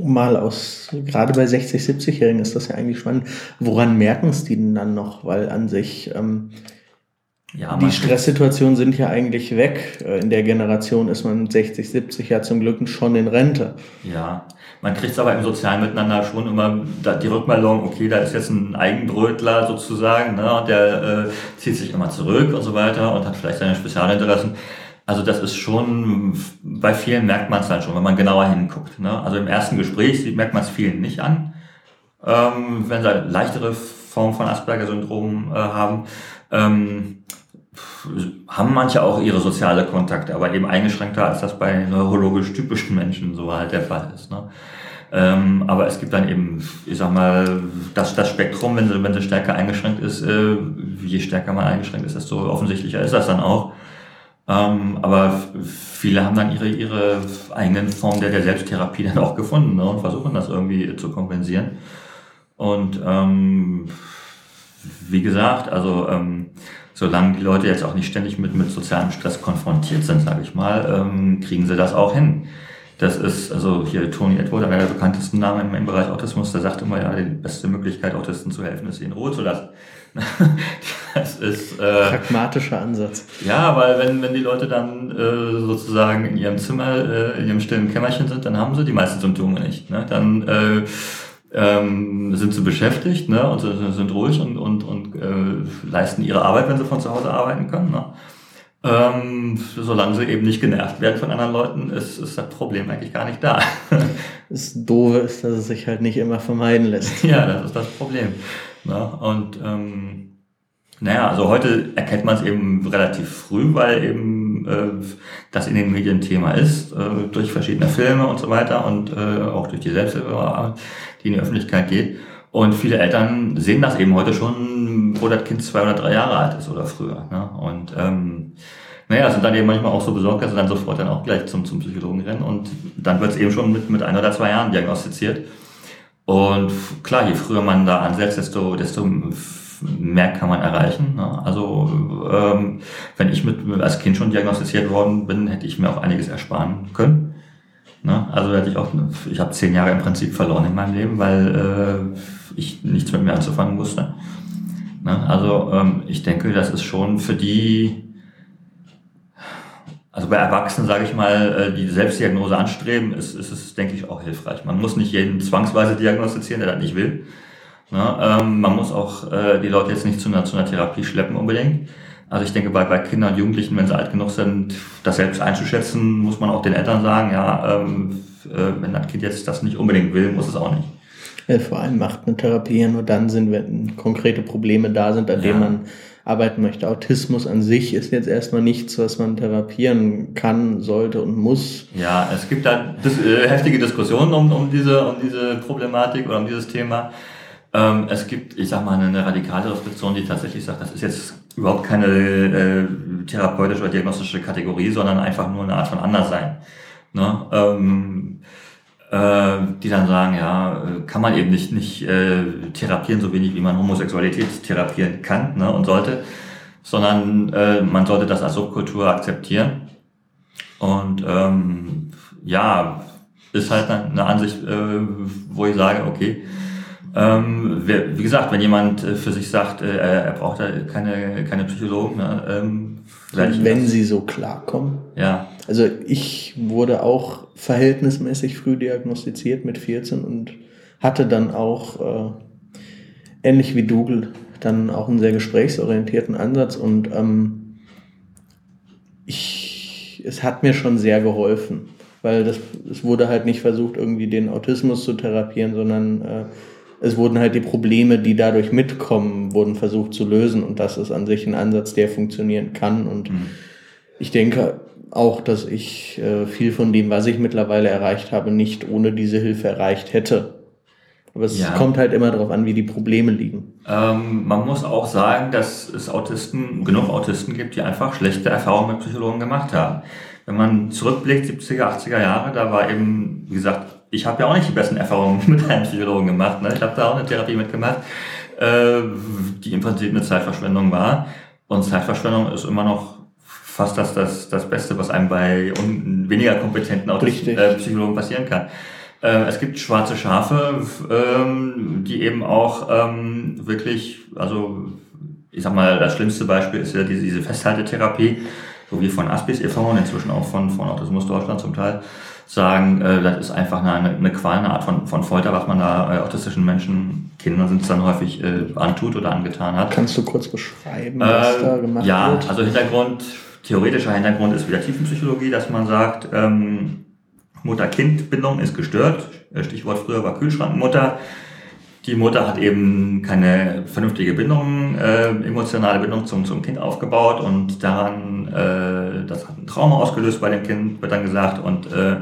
Speaker 1: mal aus, gerade bei 60, 70-Jährigen ist das ja eigentlich spannend. Woran merken es die denn dann noch? Weil an sich, ähm, ja, die Stresssituationen sind ja eigentlich weg. Äh, in der Generation ist man 60, 70 ja zum Glück schon in Rente.
Speaker 2: Ja, man kriegt es aber im sozialen Miteinander schon immer die Rückmeldung, okay, da ist jetzt ein Eigenbrötler sozusagen, ne, und der äh, zieht sich immer zurück und so weiter und hat vielleicht seine Spezialinteressen. Also das ist schon, bei vielen merkt man es dann schon, wenn man genauer hinguckt. Ne? Also im ersten Gespräch merkt man es vielen nicht an. Ähm, wenn sie leichtere Form von Asperger-Syndrom äh, haben, ähm, haben manche auch ihre soziale Kontakte, aber eben eingeschränkter, als das bei neurologisch typischen Menschen so halt der Fall ist. Ne? Ähm, aber es gibt dann eben, ich sag mal, das, das Spektrum, wenn sie, wenn sie stärker eingeschränkt ist, äh, je stärker man eingeschränkt ist, desto offensichtlicher ist das dann auch. Ähm, aber viele haben dann ihre, ihre eigenen Formen der, der Selbsttherapie dann auch gefunden ne, und versuchen das irgendwie zu kompensieren. Und ähm, wie gesagt, also ähm, solange die Leute jetzt auch nicht ständig mit, mit sozialem Stress konfrontiert sind, sage ich mal, ähm, kriegen sie das auch hin. Das ist, also hier Tony Edward, einer der bekanntesten Namen im, im Bereich Autismus, der sagt immer, ja, die beste Möglichkeit, Autisten zu helfen, ist sie in Ruhe zu lassen. *laughs*
Speaker 1: das ist äh, pragmatischer Ansatz.
Speaker 2: Ja, weil wenn, wenn die Leute dann äh, sozusagen in ihrem Zimmer, äh, in ihrem stillen Kämmerchen sind, dann haben sie die meisten Symptome nicht. Ne? Dann äh, ähm, sind sie beschäftigt ne? und sind ruhig und, und, und äh, leisten ihre Arbeit, wenn sie von zu Hause arbeiten können. Ne? Ähm, solange sie eben nicht genervt werden von anderen Leuten, ist, ist das Problem eigentlich gar nicht da. *laughs*
Speaker 1: das Doofe ist, dass es sich halt nicht immer vermeiden lässt.
Speaker 2: ja, das ist das Problem. Na, und ähm, naja, also heute erkennt man es eben relativ früh, weil eben das in den Medien Thema ist, äh, durch verschiedene Filme und so weiter und äh, auch durch die Selbsthilfe, die in die Öffentlichkeit geht. Und viele Eltern sehen das eben heute schon, wo das Kind zwei oder drei Jahre alt ist oder früher. Ne? Und ähm, naja, sind dann eben manchmal auch so besorgt, dass sie dann sofort dann auch gleich zum, zum Psychologen rennen und dann wird es eben schon mit, mit ein oder zwei Jahren diagnostiziert. Und klar, je früher man da ansetzt, desto, desto mehr kann man erreichen. Ne? Also ähm, wenn ich mit als Kind schon diagnostiziert worden bin, hätte ich mir auch einiges ersparen können. Ne? Also hätte ich auch, ich habe zehn Jahre im Prinzip verloren in meinem Leben, weil äh, ich nichts mit mir anzufangen wusste. Ne? Also ähm, ich denke, das ist schon für die also bei Erwachsenen, sage ich mal, äh, die Selbstdiagnose anstreben, ist, ist es, denke ich, auch hilfreich. Man muss nicht jeden zwangsweise diagnostizieren, der das nicht will. Ja, ähm, man muss auch äh, die Leute jetzt nicht zu einer, zu einer Therapie schleppen unbedingt. Also ich denke, bei, bei Kindern und Jugendlichen, wenn sie alt genug sind, das selbst einzuschätzen, muss man auch den Eltern sagen, ja, ähm, äh, wenn das Kind jetzt das nicht unbedingt will, muss es auch nicht.
Speaker 1: Ja, vor allem macht eine Therapie ja nur dann Sinn, wenn konkrete Probleme da sind, an denen man arbeiten möchte. Autismus an sich ist jetzt erstmal nichts, was man therapieren kann, sollte und muss.
Speaker 2: Ja, es gibt da äh, heftige Diskussionen um, um, diese, um diese Problematik oder um dieses Thema. Ähm, es gibt, ich sag mal, eine radikale Reflexion, die tatsächlich sagt, das ist jetzt überhaupt keine äh, therapeutische oder diagnostische Kategorie, sondern einfach nur eine Art von Anderssein. Ne? Ähm, äh, die dann sagen, ja, kann man eben nicht, nicht äh, therapieren, so wenig wie man Homosexualität therapieren kann ne, und sollte, sondern äh, man sollte das als Subkultur akzeptieren. Und ähm, ja, ist halt eine Ansicht, äh, wo ich sage, okay, ähm, wie gesagt, wenn jemand äh, für sich sagt, äh, er braucht da keine, keine Psychologen, ne, ähm,
Speaker 1: wenn sie so klarkommen.
Speaker 2: Ja.
Speaker 1: Also ich wurde auch verhältnismäßig früh diagnostiziert mit 14 und hatte dann auch äh, ähnlich wie Dougal dann auch einen sehr gesprächsorientierten Ansatz und ähm, ich, es hat mir schon sehr geholfen, weil das, es wurde halt nicht versucht, irgendwie den Autismus zu therapieren, sondern äh, es wurden halt die Probleme, die dadurch mitkommen, wurden versucht zu lösen und das ist an sich ein Ansatz, der funktionieren kann und mhm. ich denke auch, dass ich äh, viel von dem, was ich mittlerweile erreicht habe, nicht ohne diese Hilfe erreicht hätte. Aber es ja. kommt halt immer darauf an, wie die Probleme liegen.
Speaker 2: Ähm, man muss auch sagen, dass es Autisten, genug Autisten gibt, die einfach schlechte Erfahrungen mit Psychologen gemacht haben. Wenn man zurückblickt, 70er, 80er Jahre, da war eben, wie gesagt, ich habe ja auch nicht die besten Erfahrungen *laughs* mit einem Psychologen gemacht. Ne? Ich habe da auch eine Therapie mitgemacht, äh, die im Prinzip eine Zeitverschwendung war. Und Zeitverschwendung ist immer noch fast das, das, das Beste, was einem bei weniger kompetenten Autisten, äh, Psychologen passieren kann. Äh, es gibt schwarze Schafe, ähm, die eben auch ähm, wirklich, also ich sag mal, das schlimmste Beispiel ist ja diese, diese Festhaltetherapie, so wie von Aspis e.V. und inzwischen auch von, von Autismus Deutschland zum Teil sagen, äh, das ist einfach eine, eine Qual, eine Art von, von Folter, was man da äh, autistischen Menschen, Kindern sind es dann häufig, äh, antut oder angetan hat.
Speaker 1: Kannst du kurz beschreiben, was äh, da gemacht
Speaker 2: ja,
Speaker 1: wird?
Speaker 2: Ja, also Hintergrund, theoretischer Hintergrund ist wieder Tiefenpsychologie, dass man sagt, ähm, Mutter-Kind-Bindung ist gestört. Stichwort früher war Kühlschrankmutter. Die Mutter hat eben keine vernünftige Bindung, äh, emotionale Bindung zum, zum Kind aufgebaut und daran, äh, das hat ein Trauma ausgelöst bei dem Kind, wird dann gesagt und äh,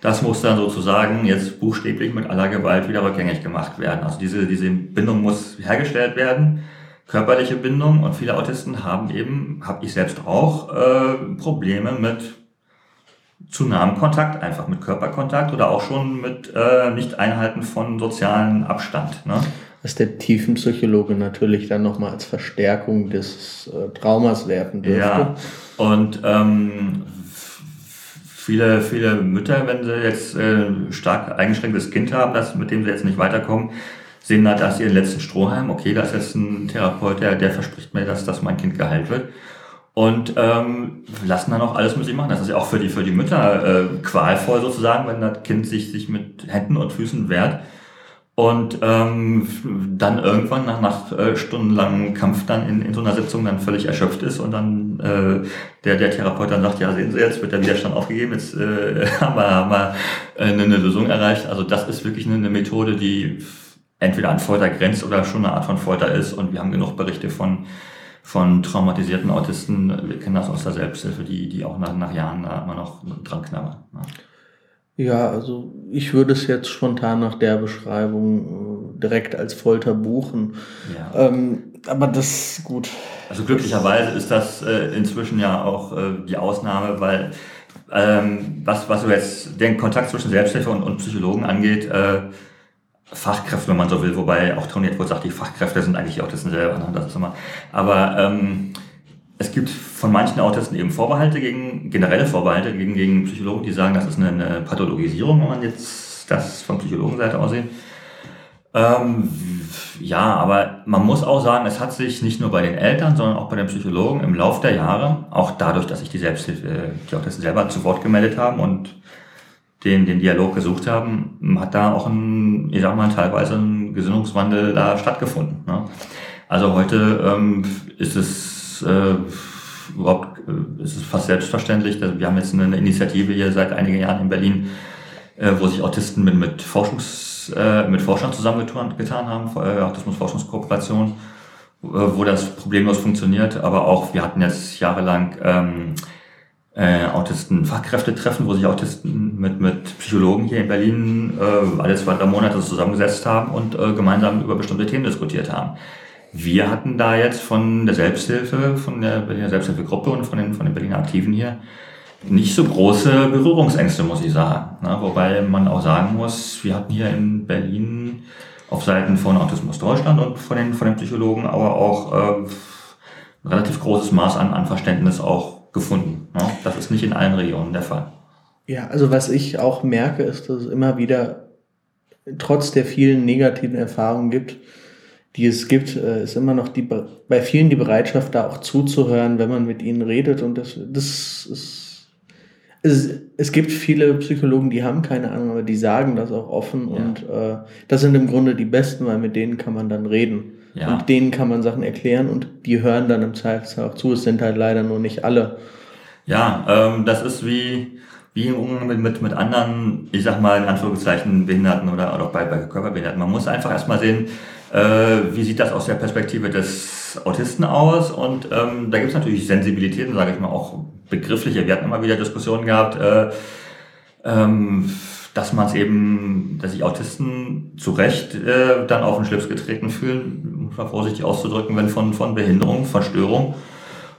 Speaker 2: das muss dann sozusagen jetzt buchstäblich mit aller Gewalt wieder rückgängig gemacht werden. Also diese, diese Bindung muss hergestellt werden, körperliche Bindung und viele Autisten haben eben, habe ich selbst auch, äh, Probleme mit zu nahem Kontakt, einfach mit Körperkontakt oder auch schon mit äh, Nicht-Einhalten von sozialen Abstand. Ne?
Speaker 1: Was der Tiefenpsychologe natürlich dann nochmal als Verstärkung des äh, Traumas werten dürfte. Ja,
Speaker 2: und ähm, viele, viele Mütter, wenn sie jetzt äh, stark eingeschränktes Kind haben, das, mit dem sie jetzt nicht weiterkommen, sehen da, dass ihren letzten Strohhalm, okay, das ist jetzt ein Therapeut, der, der verspricht mir, dass, dass mein Kind geheilt wird und ähm, lassen dann auch alles mit sich machen. Das ist ja auch für die, für die Mütter äh, qualvoll sozusagen, wenn das Kind sich, sich mit Händen und Füßen wehrt und ähm, dann irgendwann nach, nach äh, stundenlangem Kampf dann in, in so einer Sitzung dann völlig erschöpft ist und dann äh, der, der Therapeut dann sagt, ja sehen Sie, jetzt wird der Widerstand aufgegeben, jetzt äh, *laughs* haben wir, haben wir eine, eine Lösung erreicht. Also das ist wirklich eine, eine Methode, die entweder an Folter grenzt oder schon eine Art von Folter ist und wir haben genug Berichte von von traumatisierten Autisten, wir kennen das aus der Selbsthilfe, die, die auch nach, nach Jahren da immer noch dran knabbern.
Speaker 1: Ne? Ja, also ich würde es jetzt spontan nach der Beschreibung äh, direkt als Folter buchen. Ja. Ähm, aber das gut.
Speaker 2: Also glücklicherweise ist das äh, inzwischen ja auch äh, die Ausnahme, weil ähm, was, was so jetzt den Kontakt zwischen Selbsthilfe und, und Psychologen angeht, äh, Fachkräfte, wenn man so will, wobei auch Tony Edwards sagt, die Fachkräfte sind eigentlich Autisten selber. Ne? Das ist immer, aber ähm, es gibt von manchen Autisten eben Vorbehalte gegen, generelle Vorbehalte gegen, gegen Psychologen, die sagen, das ist eine, Pathologisierung, wenn man jetzt das von Psychologenseite aussehen. Ähm, ja, aber man muss auch sagen, es hat sich nicht nur bei den Eltern, sondern auch bei den Psychologen im Lauf der Jahre, auch dadurch, dass sich die Selbsthilfe, die Autisten selber zu Wort gemeldet haben und den, den Dialog gesucht haben, hat da auch ein, ich sag mal, teilweise ein Gesinnungswandel da stattgefunden. Ne? Also heute ähm, ist es äh, überhaupt äh, ist es fast selbstverständlich. Dass wir haben jetzt eine Initiative hier seit einigen Jahren in Berlin, äh, wo sich Autisten mit, mit, Forschungs, äh, mit Forschern zusammengetan haben, äh, Autismus-Forschungskooperation, äh, wo das problemlos funktioniert. Aber auch, wir hatten jetzt jahrelang ähm, äh, Autisten-Fachkräftetreffen, wo sich Autisten mit, mit Psychologen hier in Berlin äh, alle zwei, drei Monate zusammengesetzt haben und äh, gemeinsam über bestimmte Themen diskutiert haben. Wir hatten da jetzt von der Selbsthilfe, von der Berliner Selbsthilfegruppe und von den, von den Berliner Aktiven hier nicht so große Berührungsängste, muss ich sagen. Ne? Wobei man auch sagen muss, wir hatten hier in Berlin auf Seiten von Autismus Deutschland und von den, von den Psychologen aber auch äh, ein relativ großes Maß an, an Verständnis auch gefunden. Ne? Das ist nicht in allen Regionen der Fall.
Speaker 1: Ja, also was ich auch merke, ist, dass es immer wieder trotz der vielen negativen Erfahrungen gibt, die es gibt, äh, ist immer noch die, bei vielen die Bereitschaft, da auch zuzuhören, wenn man mit ihnen redet. Und das, das ist, es, es gibt viele Psychologen, die haben keine Ahnung, aber die sagen das auch offen. Ja. Und äh, das sind im Grunde die Besten, weil mit denen kann man dann reden. Ja. Und denen kann man Sachen erklären und die hören dann im Zweifelsfall auch zu. Es sind halt leider nur nicht alle.
Speaker 2: Ja, ähm, das ist wie, wie im Umgang mit, mit, mit anderen, ich sag mal in Anführungszeichen Behinderten oder, oder auch bei, bei Körperbehinderten. Man muss einfach erstmal sehen, äh, wie sieht das aus der Perspektive des Autisten aus? Und ähm, da gibt es natürlich Sensibilitäten, sage ich mal, auch begriffliche. Wir hatten immer wieder Diskussionen gehabt, äh, ähm, dass man es eben, dass sich Autisten zu Recht äh, dann auf den Schlips getreten fühlen, um vorsichtig auszudrücken, wenn von, von Behinderung, Verstörung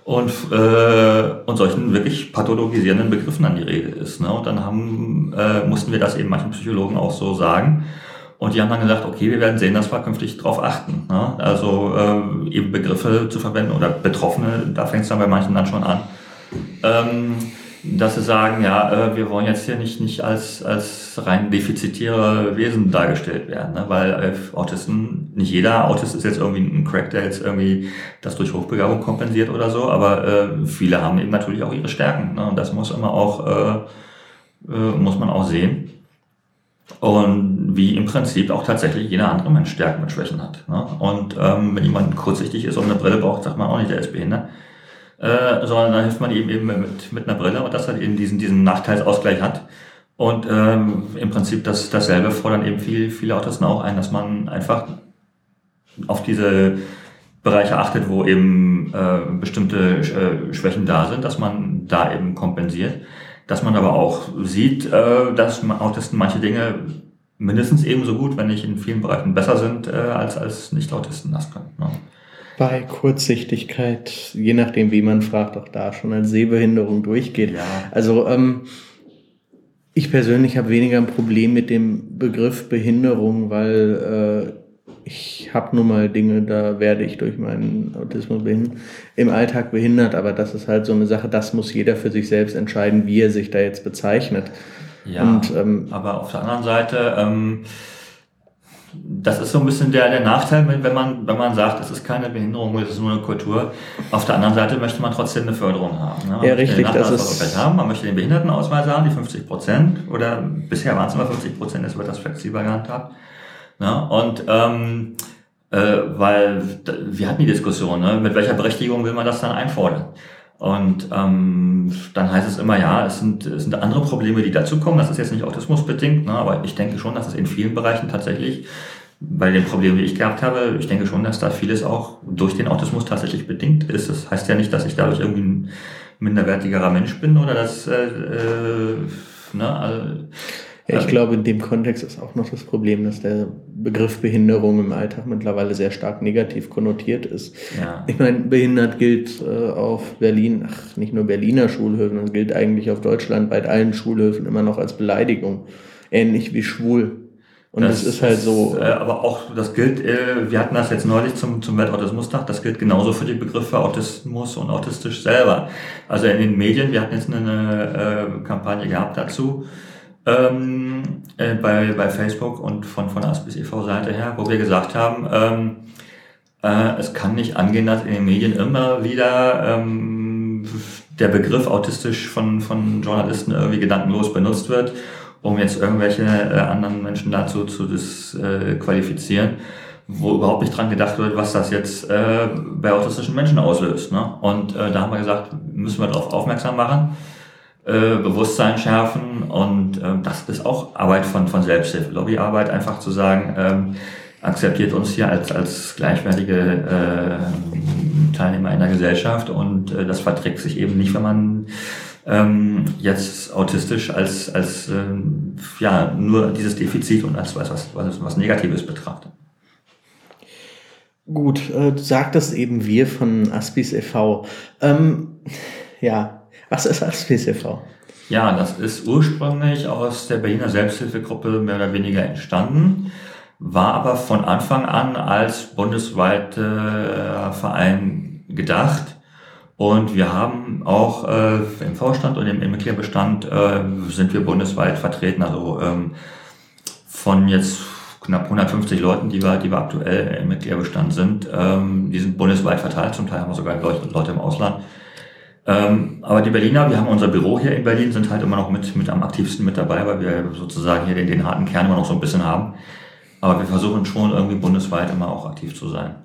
Speaker 2: und, äh, und solchen wirklich pathologisierenden Begriffen an die Rede ist. Ne? Und dann haben, äh, mussten wir das eben manchen Psychologen auch so sagen. Und die haben dann gesagt, okay, wir werden sehen, dass wir künftig darauf achten. Ne? Also äh, eben Begriffe zu verwenden oder Betroffene, da fängt es dann bei manchen dann schon an. Ähm, dass sie sagen, ja, äh, wir wollen jetzt hier nicht, nicht als, als rein defizitäre Wesen dargestellt werden, ne? weil äh, Autisten, nicht jeder Autist ist jetzt irgendwie ein Crack, der jetzt irgendwie das durch Hochbegabung kompensiert oder so, aber äh, viele haben eben natürlich auch ihre Stärken ne? und das muss immer auch, äh, äh, muss man auch sehen. Und wie im Prinzip auch tatsächlich jeder andere Mensch Stärken und Schwächen hat. Ne? Und ähm, wenn jemand kurzsichtig ist und eine Brille braucht, sagt man auch nicht, der ist behindert. Äh, sondern da hilft man ihm eben mit, mit einer Brille und dass er eben diesen, diesen Nachteilsausgleich hat. Und ähm, im Prinzip das, dasselbe fordern eben viel, viele Autisten auch ein, dass man einfach auf diese Bereiche achtet, wo eben äh, bestimmte äh, Schwächen da sind, dass man da eben kompensiert dass man aber auch sieht, äh, dass Autisten manche Dinge mindestens ebenso gut, wenn nicht in vielen Bereichen besser sind, äh, als, als Nicht-Autisten das können. Ne?
Speaker 1: Bei Kurzsichtigkeit, je nachdem, wie man fragt, auch da schon als Sehbehinderung durchgeht. Ja. Also ähm, ich persönlich habe weniger ein Problem mit dem Begriff Behinderung, weil äh, ich habe nun mal Dinge, da werde ich durch meinen Autismus im Alltag behindert, aber das ist halt so eine Sache, das muss jeder für sich selbst entscheiden, wie er sich da jetzt bezeichnet.
Speaker 2: Ja, Und, ähm, aber auf der anderen Seite, ähm, das ist so ein bisschen der, der Nachteil, wenn man, wenn man sagt, es ist keine Behinderung, es ist nur eine Kultur. Auf der anderen Seite möchte man trotzdem eine Förderung haben. Ne? Man
Speaker 1: ja, richtig. Das ist
Speaker 2: haben. Man möchte den Behindertenausweis haben, die 50 Prozent, oder bisher waren es immer 50 Prozent, es wird das flexibler gehandhabt. Ne? Und ähm, äh, weil wir hatten die Diskussion, ne? mit welcher Berechtigung will man das dann einfordern? Und ähm, dann heißt es immer, ja, es sind, es sind andere Probleme, die dazukommen. Das ist jetzt nicht autismusbedingt, ne? aber ich denke schon, dass es in vielen Bereichen tatsächlich bei den Problemen, die ich gehabt habe, ich denke schon, dass da vieles auch durch den Autismus tatsächlich bedingt ist. Das heißt ja nicht, dass ich dadurch irgendwie ein minderwertigerer Mensch bin oder dass äh, äh, ne, also,
Speaker 1: ja, ich glaube, in dem Kontext ist auch noch das Problem, dass der Begriff Behinderung im Alltag mittlerweile sehr stark negativ konnotiert ist. Ja. Ich meine, behindert gilt äh, auf Berlin, ach, nicht nur Berliner Schulhöfen, das gilt eigentlich auf Deutschland bei allen Schulhöfen immer noch als Beleidigung. Ähnlich wie schwul. Und das, das ist halt so.
Speaker 2: Äh, aber auch, das gilt, äh, wir hatten das jetzt neulich zum, zum Weltautismustag, das gilt genauso für die Begriffe Autismus und autistisch selber. Also in den Medien, wir hatten jetzt eine äh, Kampagne gehabt dazu, ähm, äh, bei, bei Facebook und von, von Aspis e.V. Seite her, wo wir gesagt haben, ähm, äh, es kann nicht angehen, dass in den Medien immer wieder ähm, der Begriff autistisch von, von Journalisten irgendwie gedankenlos benutzt wird, um jetzt irgendwelche äh, anderen Menschen dazu zu disqualifizieren, wo überhaupt nicht dran gedacht wird, was das jetzt äh, bei autistischen Menschen auslöst. Ne? Und äh, da haben wir gesagt, müssen wir darauf aufmerksam machen äh, Bewusstsein schärfen und äh, das ist auch Arbeit von, von Selbsthilfe, Lobbyarbeit, einfach zu sagen, ähm, akzeptiert uns hier als, als gleichwertige äh, Teilnehmer in der Gesellschaft und äh, das verträgt sich eben nicht, wenn man ähm, jetzt autistisch als, als ähm, ja, nur dieses Defizit und als was, was, was, was Negatives betrachtet.
Speaker 1: Gut, äh, du sagtest eben wir von Aspis e.V. Ähm, ja, Was ist Aspis e.V.?
Speaker 2: Ja, das ist ursprünglich aus der Berliner Selbsthilfegruppe mehr oder weniger entstanden, war aber von Anfang an als bundesweiter Verein gedacht. Und wir haben auch äh, im Vorstand und im, Mitgliederbestand äh, sind wir bundesweit vertreten. Also ähm, von jetzt knapp 150 Leuten, die wir, die wir aktuell im Mitgliederbestand sind, ähm, die sind bundesweit verteilt. Zum Teil haben wir sogar Leute im Ausland. Ähm, aber die Berliner, wir haben unser Büro hier in Berlin, sind halt immer noch mit, mit am aktivsten mit dabei, weil wir sozusagen hier den, den harten Kern immer noch so ein bisschen haben. Aber wir versuchen schon irgendwie bundesweit immer auch aktiv zu sein.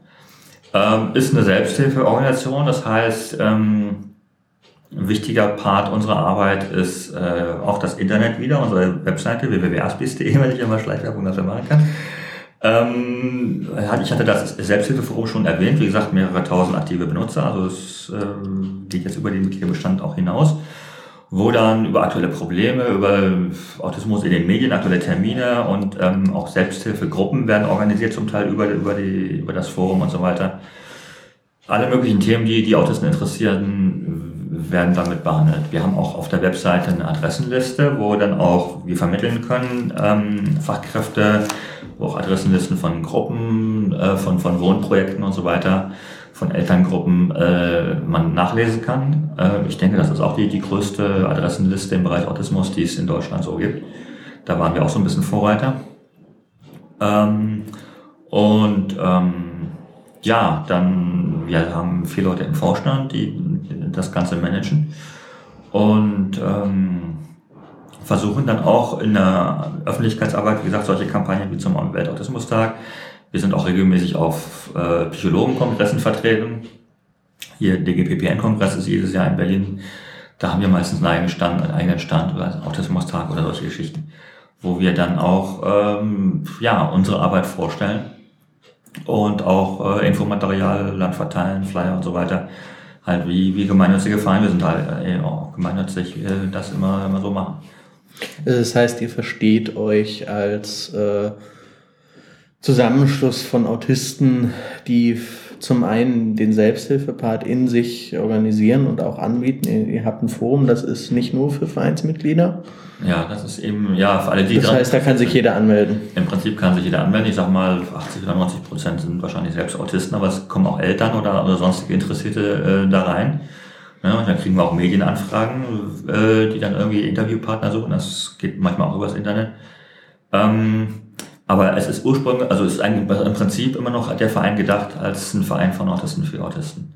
Speaker 2: Ähm, ist eine Selbsthilfeorganisation, das heißt, ähm, ein wichtiger Part unserer Arbeit ist äh, auch das Internet wieder, unsere Webseite www.aspis.de, *laughs* wenn ich immer Schleichwerbung dafür machen kann. Ähm, ich hatte das Selbsthilfeforum schon erwähnt, wie gesagt, mehrere tausend aktive Benutzer, also es äh, geht jetzt über den Mitgliederbestand auch hinaus, wo dann über aktuelle Probleme, über Autismus in den Medien, aktuelle Termine und ähm, auch Selbsthilfegruppen werden organisiert, zum Teil über, über, die, über das Forum und so weiter. Alle möglichen Themen, die die Autisten interessieren, werden damit behandelt. Wir haben auch auf der Webseite eine Adressenliste, wo dann auch wir vermitteln können, ähm, Fachkräfte, wo auch Adressenlisten von Gruppen, äh, von, von Wohnprojekten und so weiter, von Elterngruppen äh, man nachlesen kann. Äh, ich denke, das ist auch die, die größte Adressenliste im Bereich Autismus, die es in Deutschland so gibt. Da waren wir auch so ein bisschen Vorreiter. Ähm, und ähm, ja, dann, wir haben vier Leute im Vorstand, die das Ganze managen. Und ähm, versuchen dann auch in der Öffentlichkeitsarbeit, wie gesagt, solche Kampagnen wie zum Weltautismustag. Wir sind auch regelmäßig auf äh, Psychologenkongressen vertreten. Hier DGPPN-Kongress ist jedes Jahr in Berlin. Da haben wir meistens einen eigenen Stand, einen eigenen Stand oder Autismustag oder solche Geschichten, wo wir dann auch ähm, ja, unsere Arbeit vorstellen und auch äh, Infomaterial, Land verteilen, Flyer und so weiter. Halt wie, wie gemeinnützige Vereine sind halt äh, auch gemeinnützig äh, das immer, immer so machen.
Speaker 1: Das heißt, ihr versteht euch als äh, Zusammenschluss von Autisten, die zum einen den Selbsthilfepart in sich organisieren und auch anbieten. Ihr habt ein Forum, das ist nicht nur für Vereinsmitglieder.
Speaker 2: Ja, das ist eben, ja, für alle
Speaker 1: die. Das heißt, da kann sich jeder anmelden.
Speaker 2: Im Prinzip kann sich jeder anmelden. Ich sag mal, 80 oder 90 Prozent sind wahrscheinlich selbst Autisten, aber es kommen auch Eltern oder, oder sonstige Interessierte äh, da rein. Ja, dann kriegen wir auch Medienanfragen, äh, die dann irgendwie Interviewpartner suchen. Das geht manchmal auch übers Internet. Ähm, aber es ist ursprünglich, also es ist eigentlich im Prinzip immer noch der Verein gedacht als ein Verein von Autisten für Autisten.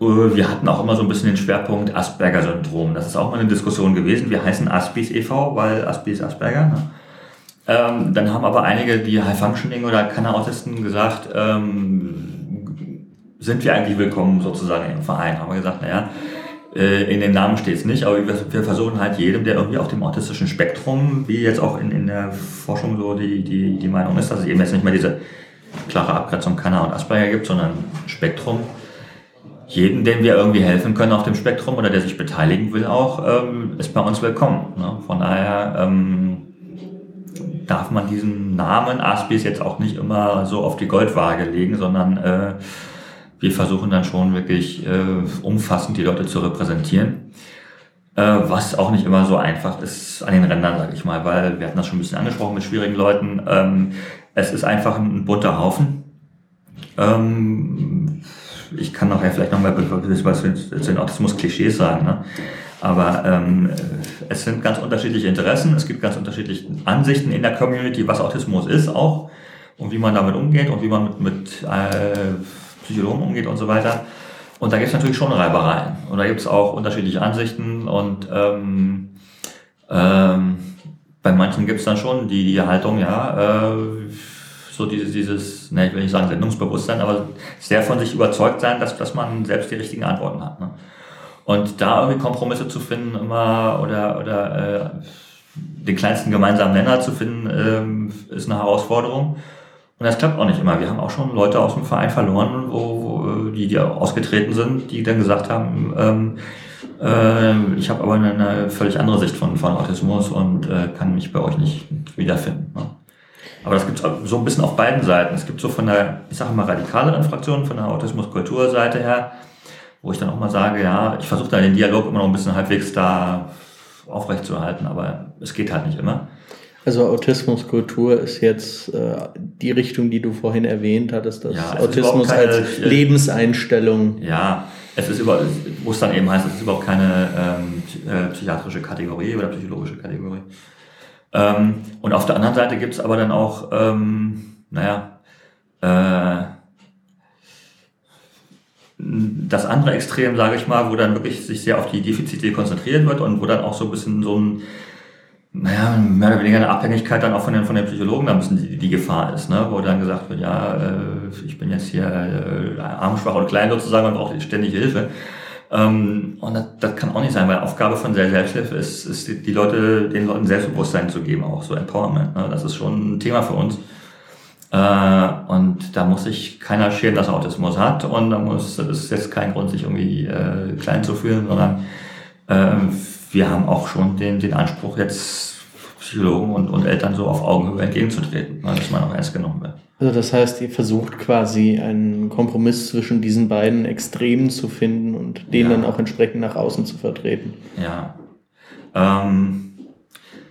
Speaker 2: Äh, wir hatten auch immer so ein bisschen den Schwerpunkt Asperger-Syndrom. Das ist auch mal eine Diskussion gewesen. Wir heißen Aspis e.V., weil Aspis Asperger. Ne? Ähm, dann haben aber einige, die High Functioning oder keine Autisten gesagt, ähm, sind wir eigentlich willkommen sozusagen im Verein. Haben wir gesagt, naja, äh, in dem Namen steht es nicht, aber wir, versuchen halt jedem, der irgendwie auf dem autistischen Spektrum, wie jetzt auch in, in der Forschung so die, die, die Meinung ist, dass es eben jetzt nicht mehr diese klare Abgrenzung Kanner und Asperger gibt, sondern Spektrum. Jeden, dem wir irgendwie helfen können auf dem Spektrum oder der sich beteiligen will auch, ähm, ist bei uns willkommen. Ne? Von daher ähm, darf man diesen Namen Aspis jetzt auch nicht immer so auf die Goldwaage legen, sondern äh, wir versuchen dann schon wirklich äh, umfassend die Leute zu repräsentieren. Äh, was auch nicht immer so einfach ist an den Rändern, sage ich mal, weil wir hatten das schon ein bisschen angesprochen mit schwierigen Leuten. Ähm, es ist einfach ein bunter Haufen. Ähm, ich kann nachher vielleicht nochmal was zu den Autismus-Klischees sagen. Ne? Aber ähm, es sind ganz unterschiedliche Interessen, es gibt ganz unterschiedliche Ansichten in der Community, was Autismus ist auch und wie man damit umgeht und wie man mit, mit äh, Psychologen umgeht und so weiter. Und da gibt es natürlich schon Reibereien. Und da gibt es auch unterschiedliche Ansichten und ähm, ähm, bei manchen gibt es dann schon die, die Haltung, ja, äh, so dieses, dieses, ne, ich will nicht sagen Sendungsbewusstsein, aber sehr von sich überzeugt sein, dass, dass man selbst die richtigen Antworten hat. Ne? Und da irgendwie Kompromisse zu finden immer oder, oder äh, den kleinsten gemeinsamen Nenner zu finden, ähm, ist eine Herausforderung. Und das klappt auch nicht immer. Wir haben auch schon Leute aus dem Verein verloren, wo, wo die, die ausgetreten sind, die dann gesagt haben, ähm, äh, ich habe aber eine, eine, völlig andere Sicht von, von Autismus und äh, kann mich bei euch nicht wiederfinden. Ne? Aber das gibt es so ein bisschen auf beiden Seiten. Es gibt so von der, ich sage mal, radikaleren Fraktion, von der Autismus-Kulturseite her, wo ich dann auch mal sage, ja, ich versuche da den Dialog immer noch ein bisschen halbwegs da aufrechtzuerhalten, aber es geht halt nicht immer.
Speaker 1: Also Autismuskultur ist jetzt äh, die Richtung, die du vorhin erwähnt hattest, dass ja, Autismus keine, als äh, Lebenseinstellung.
Speaker 2: Ja, es ist über, wo es dann eben heißt, es ist überhaupt keine ähm, äh, psychiatrische Kategorie oder psychologische Kategorie. Ähm, und auf der anderen Seite gibt es aber dann auch, ähm, naja, äh, das andere Extrem, sage ich mal, wo dann wirklich sich sehr auf die Defizite konzentriert wird und wo dann auch so ein bisschen so ein, naja, mehr oder weniger eine Abhängigkeit dann auch von den, von den Psychologen da bisschen die, die Gefahr ist, ne? wo dann gesagt wird, ja, äh, ich bin jetzt hier äh, arm, schwach und klein sozusagen und brauche ständig Hilfe. Ähm, und das, das kann auch nicht sein, weil Aufgabe von Selbsthilfe ist, ist die, die Leute, den Leuten Selbstbewusstsein zu geben, auch so Empowerment. Ne? Das ist schon ein Thema für uns. Äh, und da muss sich keiner schämen, dass er Autismus hat. Und da muss, das ist jetzt kein Grund, sich irgendwie äh, klein zu fühlen, sondern äh, wir haben auch schon den, den Anspruch, jetzt Psychologen und, und Eltern so auf Augenhöhe entgegenzutreten, ne, dass man auch ernst genommen wird.
Speaker 1: Also das heißt, ihr versucht quasi einen Kompromiss zwischen diesen beiden Extremen zu finden und den ja. dann auch entsprechend nach außen zu vertreten.
Speaker 2: Ja. Ähm,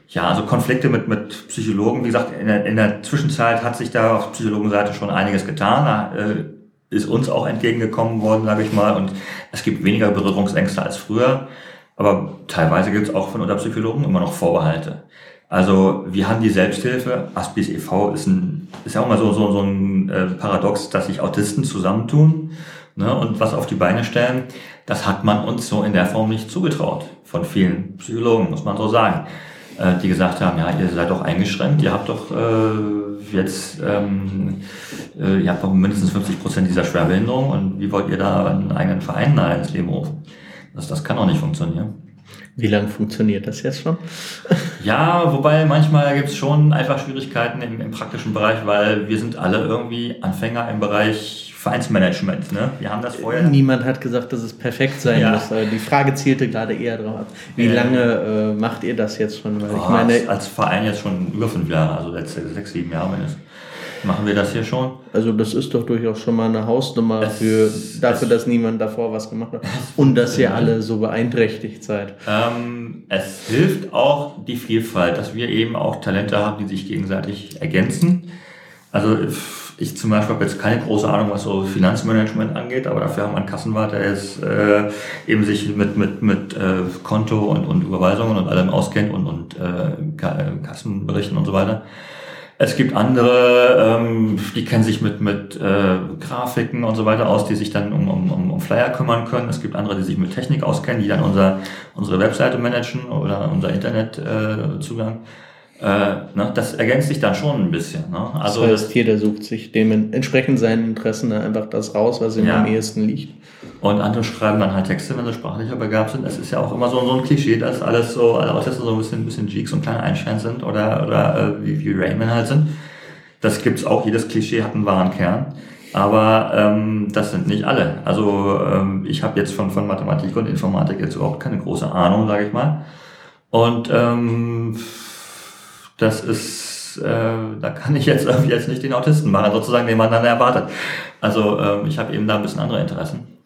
Speaker 2: ja, also Konflikte mit, mit Psychologen, wie gesagt, in der, in der Zwischenzeit hat sich da auf Psychologenseite schon einiges getan. Da äh, ist uns auch entgegengekommen worden, sage ich mal, und es gibt weniger Berührungsängste als früher. Aber teilweise gibt es auch von unter Psychologen immer noch Vorbehalte. Also wir haben die Selbsthilfe, Aspis e.V. ist, ein, ist ja auch mal so, so, so ein äh, Paradox, dass sich Autisten zusammentun ne, und was auf die Beine stellen. Das hat man uns so in der Form nicht zugetraut von vielen Psychologen, muss man so sagen. Äh, die gesagt haben, ja, ihr seid doch eingeschränkt, ihr habt doch äh, jetzt, ähm, äh, ihr habt doch mindestens 50 Prozent dieser Schwerbehinderung und wie wollt ihr da einen eigenen Verein da ins Leben rufen? Das, das kann doch nicht funktionieren.
Speaker 1: Wie lange funktioniert das jetzt schon? *laughs*
Speaker 2: ja, wobei manchmal gibt es schon einfach Schwierigkeiten im, im praktischen Bereich, weil wir sind alle irgendwie Anfänger im Bereich Vereinsmanagement. Ne? Wir haben das vorher.
Speaker 1: Niemand hat gesagt, dass es perfekt sein ja. muss. Die Frage zielte gerade eher darauf ab. Wie äh, lange äh, macht ihr das jetzt schon?
Speaker 2: Weil oh, ich meine, als, als, Verein jetzt schon über fünf Jahre, also letzte sechs, sieben Jahre mindestens. Machen wir das hier schon?
Speaker 1: Also das ist doch durchaus schon mal eine Hausnummer es, für, dafür, es, dass niemand davor was gemacht hat und dass ihr alle so beeinträchtigt seid.
Speaker 2: Ähm, es hilft auch die Vielfalt, dass wir eben auch Talente haben, die sich gegenseitig ergänzen. Also ich zum Beispiel habe jetzt keine große Ahnung, was so Finanzmanagement angeht, aber dafür haben wir einen Kassenwart, der jetzt äh, eben sich mit, mit, mit äh, Konto und, und Überweisungen und allem auskennt und, und äh, Kassenberichten und so weiter. Es gibt andere, ähm, die kennen sich mit, mit äh, Grafiken und so weiter aus, die sich dann um, um, um Flyer kümmern können. Es gibt andere, die sich mit Technik auskennen, die dann unser, unsere Webseite managen oder unser Internetzugang. Äh, äh, ne, das ergänzt sich dann schon ein bisschen. Ne?
Speaker 1: Also das heißt, jeder sucht sich dementsprechend seinen Interessen einfach das raus, was ihm ja. am ehesten liegt.
Speaker 2: Und andere schreiben dann halt Texte, wenn sie sprachlicher begabt sind. Es ist ja auch immer so, so ein Klischee, dass alles so, alle Autisten so ein bisschen, ein bisschen Geeks und kleine Einstein sind oder, oder äh, wie, wie Rayman halt sind. Das gibt's auch, jedes Klischee hat einen wahren Kern. Aber ähm, das sind nicht alle. Also ähm, ich habe jetzt von, von Mathematik und Informatik jetzt überhaupt keine große Ahnung, sage ich mal. Und ähm, das ist, äh, da kann ich jetzt irgendwie jetzt nicht den Autisten machen, sozusagen, den man dann erwartet. Also ähm, ich habe eben da ein bisschen andere Interessen.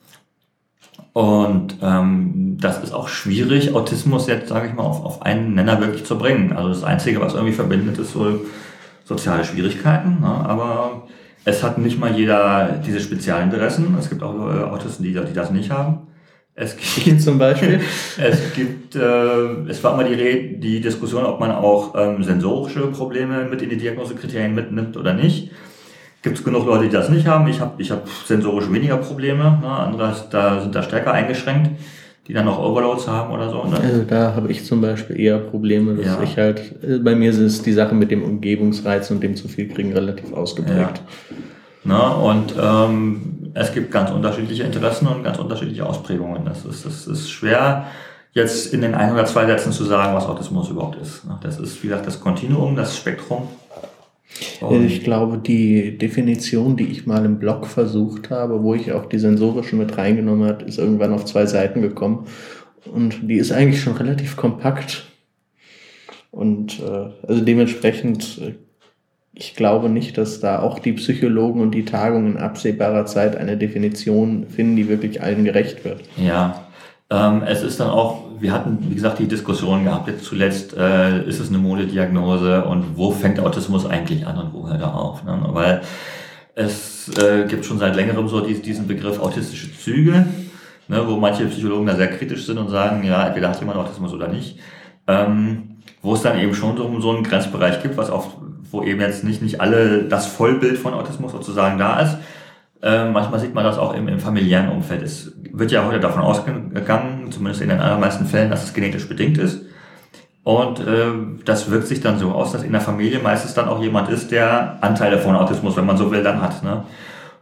Speaker 2: Und ähm, das ist auch schwierig, Autismus jetzt, sage ich mal, auf, auf einen Nenner wirklich zu bringen. Also das Einzige, was irgendwie verbindet, ist wohl soziale Schwierigkeiten. Ne? Aber es hat nicht mal jeder diese Spezialinteressen. Es gibt auch äh, Autisten, die, die das nicht haben. Es *laughs* gibt zum Beispiel. *laughs* es gibt, äh, es war immer die, die Diskussion, ob man auch ähm, sensorische Probleme mit in die Diagnosekriterien mitnimmt oder nicht. Gibt es genug Leute, die das nicht haben? Ich habe ich hab sensorisch weniger Probleme. Ne? Andere da sind da stärker eingeschränkt, die dann auch Overloads haben oder so.
Speaker 1: Ne? Also da habe ich zum Beispiel eher Probleme, dass ja. ich halt, äh, bei mir ist die Sache mit dem Umgebungsreiz und dem zu viel kriegen relativ ausgeprägt.
Speaker 2: Ja. Ne? Und ähm, es gibt ganz unterschiedliche Interessen und ganz unterschiedliche Ausprägungen. Das ist, das ist schwer, jetzt in den ein oder zwei Sätzen zu sagen, was Autismus überhaupt ist. Das ist, wie gesagt, das Kontinuum, das Spektrum.
Speaker 1: Und ich glaube, die Definition, die ich mal im Blog versucht habe, wo ich auch die sensorischen mit reingenommen habe, ist irgendwann auf zwei Seiten gekommen. Und die ist eigentlich schon relativ kompakt. Und äh, also dementsprechend äh, ich glaube nicht, dass da auch die Psychologen und die Tagungen in absehbarer Zeit eine Definition finden, die wirklich allen gerecht wird.
Speaker 2: Ja, ähm, es ist dann auch, wir hatten, wie gesagt, die Diskussion gehabt, jetzt zuletzt, äh, ist es eine Modediagnose und wo fängt Autismus eigentlich an und wo hört er auf? Ne? Weil es äh, gibt schon seit längerem so diesen Begriff autistische Züge, ne, wo manche Psychologen da sehr kritisch sind und sagen, ja, entweder hat jemand Autismus oder nicht. Ähm, wo es dann eben schon so, so einen Grenzbereich gibt, was oft, wo eben jetzt nicht, nicht alle das Vollbild von Autismus sozusagen da ist. Äh, manchmal sieht man das auch im, im familiären Umfeld. Es wird ja heute davon ausgegangen, zumindest in den allermeisten Fällen, dass es genetisch bedingt ist. Und äh, das wirkt sich dann so aus, dass in der Familie meistens dann auch jemand ist, der Anteile von Autismus, wenn man so will, dann hat. Ne?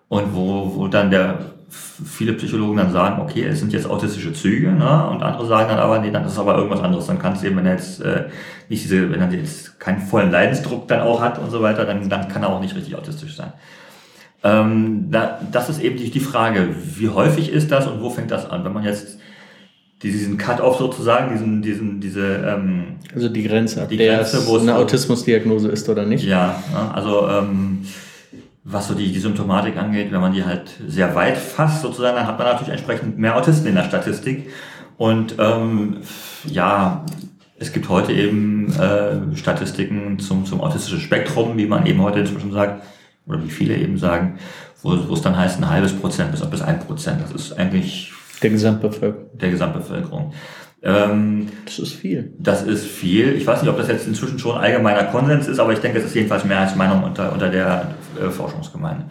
Speaker 2: Und wo, wo dann der viele Psychologen dann sagen, okay, es sind jetzt autistische Züge, ne? und andere sagen dann aber, nee, dann ist es aber irgendwas anderes. Dann kann es eben, wenn er jetzt äh, nicht diese, wenn er jetzt keinen vollen Leidensdruck dann auch hat und so weiter, dann, dann kann er auch nicht richtig autistisch sein. Ähm, da, das ist eben die, die Frage, wie häufig ist das und wo fängt das an? Wenn man jetzt diesen Cut-off sozusagen, diesen, diesen, diese ähm,
Speaker 1: also die Grenze, die Grenze, wo es eine Autismusdiagnose ist oder nicht?
Speaker 2: Ja, also ähm, was so die, die Symptomatik angeht, wenn man die halt sehr weit fasst sozusagen, dann hat man natürlich entsprechend mehr Autisten in der Statistik. Und ähm, ja, es gibt heute eben äh, Statistiken zum, zum autistischen Spektrum, wie man eben heute inzwischen sagt, oder wie viele eben sagen, wo, wo es dann heißt, ein halbes Prozent bis, bis ein Prozent. Das ist eigentlich
Speaker 1: der Gesamtbevölkerung.
Speaker 2: Der Gesamtbevölkerung. Ähm,
Speaker 1: das ist viel.
Speaker 2: Das ist viel. Ich weiß nicht, ob das jetzt inzwischen schon allgemeiner Konsens ist, aber ich denke, es ist jedenfalls mehr als Meinung unter, unter der äh, Forschungsgemeinde.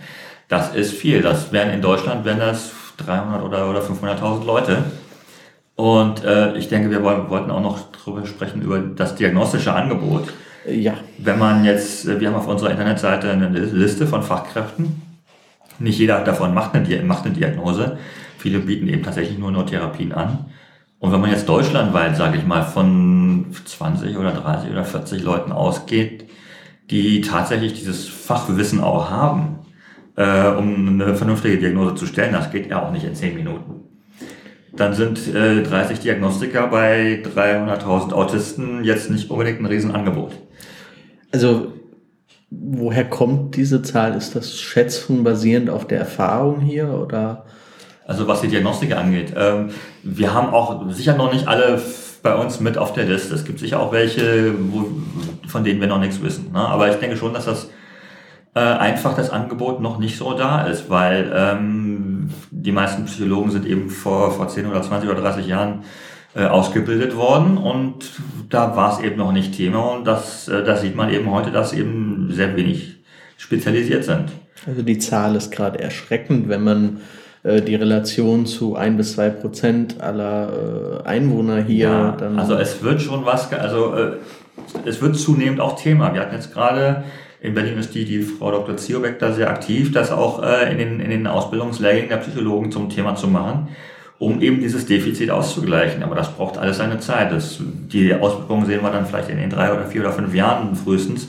Speaker 2: Das ist viel. Das wären in Deutschland wären das 300 oder, oder 500.000 Leute. Und äh, ich denke, wir wollten auch noch darüber sprechen, über das diagnostische Angebot.
Speaker 1: Ja.
Speaker 2: Wenn man jetzt, äh, wir haben auf unserer Internetseite eine Liste von Fachkräften. Nicht jeder davon macht eine, macht eine Diagnose. Viele bieten eben tatsächlich nur nur Therapien an. Und wenn man jetzt deutschlandweit, sage ich mal, von 20 oder 30 oder 40 Leuten ausgeht, die tatsächlich dieses Fachwissen auch haben, äh, um eine vernünftige Diagnose zu stellen, das geht ja auch nicht in 10 Minuten. Dann sind äh, 30 Diagnostiker bei 300.000 Autisten jetzt nicht unbedingt ein Riesenangebot.
Speaker 1: Also woher kommt diese Zahl? Ist das Schätzung basierend auf der Erfahrung hier oder?
Speaker 2: Also was die Diagnostik angeht. Ähm, wir haben auch sicher noch nicht alle bei uns mit auf der Liste. Es gibt sicher auch welche, wo, von denen wir noch nichts wissen. Ne? Aber ich denke schon, dass das äh, einfach das Angebot noch nicht so da ist, weil ähm, die meisten Psychologen sind eben vor, vor 10 oder 20 oder 30 Jahren äh, ausgebildet worden und da war es eben noch nicht Thema und das, äh, das sieht man eben heute, dass eben sehr wenig spezialisiert sind.
Speaker 1: Also die Zahl ist gerade erschreckend, wenn man äh, die Relation zu ein bis zwei Prozent aller Einwohner hier. Ja,
Speaker 2: dann also es wird schon was, also es wird zunehmend auch Thema. Wir hatten jetzt gerade in Berlin ist die, die Frau Dr. Ziobeck da sehr aktiv, das auch in, den, in den Ausbildungslehrgängen der Psychologen zum Thema zu machen, um eben dieses Defizit auszugleichen. Aber das braucht alles seine Zeit. Das, die Ausbildung sehen wir dann vielleicht in den drei oder vier oder fünf Jahren frühestens.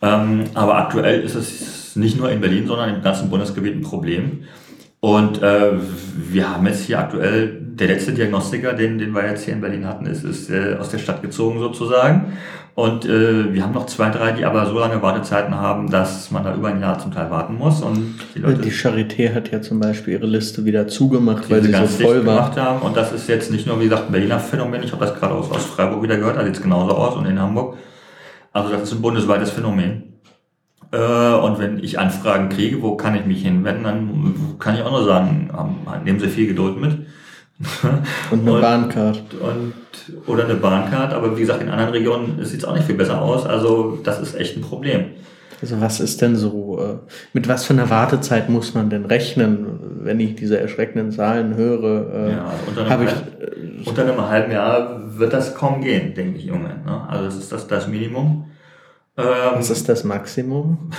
Speaker 2: Ähm, aber aktuell ist es nicht nur in Berlin, sondern im ganzen Bundesgebiet ein Problem. Und äh, wir haben jetzt hier aktuell, der letzte Diagnostiker, den, den wir jetzt hier in Berlin hatten, ist, ist äh, aus der Stadt gezogen sozusagen. Und äh, wir haben noch zwei, drei, die aber so lange Wartezeiten haben, dass man da über ein Jahr zum Teil warten muss. Und
Speaker 1: die, Leute, die Charité hat ja zum Beispiel ihre Liste wieder zugemacht, weil sie so voll war. Gemacht
Speaker 2: haben. Und das ist jetzt nicht nur, wie gesagt, ein Berliner Phänomen. Ich habe das gerade aus, aus Freiburg wieder gehört, da sieht es genauso aus und in Hamburg. Also das ist ein bundesweites Phänomen. Äh, und wenn ich Anfragen kriege, wo kann ich mich hinwenden, dann kann ich auch nur sagen, nehmen Sie viel Geduld mit. *laughs*
Speaker 1: Und eine und, Bahncard.
Speaker 2: Und, oder eine Bahncard, aber wie gesagt, in anderen Regionen sieht es auch nicht viel besser aus. Also das ist echt ein Problem.
Speaker 1: Also was ist denn so, äh, mit was für einer Wartezeit muss man denn rechnen, wenn ich diese erschreckenden Zahlen höre?
Speaker 2: Äh, ja, also unter, einem halb, ich, unter einem halben Jahr wird das kaum gehen, denke ich, Junge. Ne? Also das ist das, das Minimum.
Speaker 1: Ähm, Was ist das Maximum?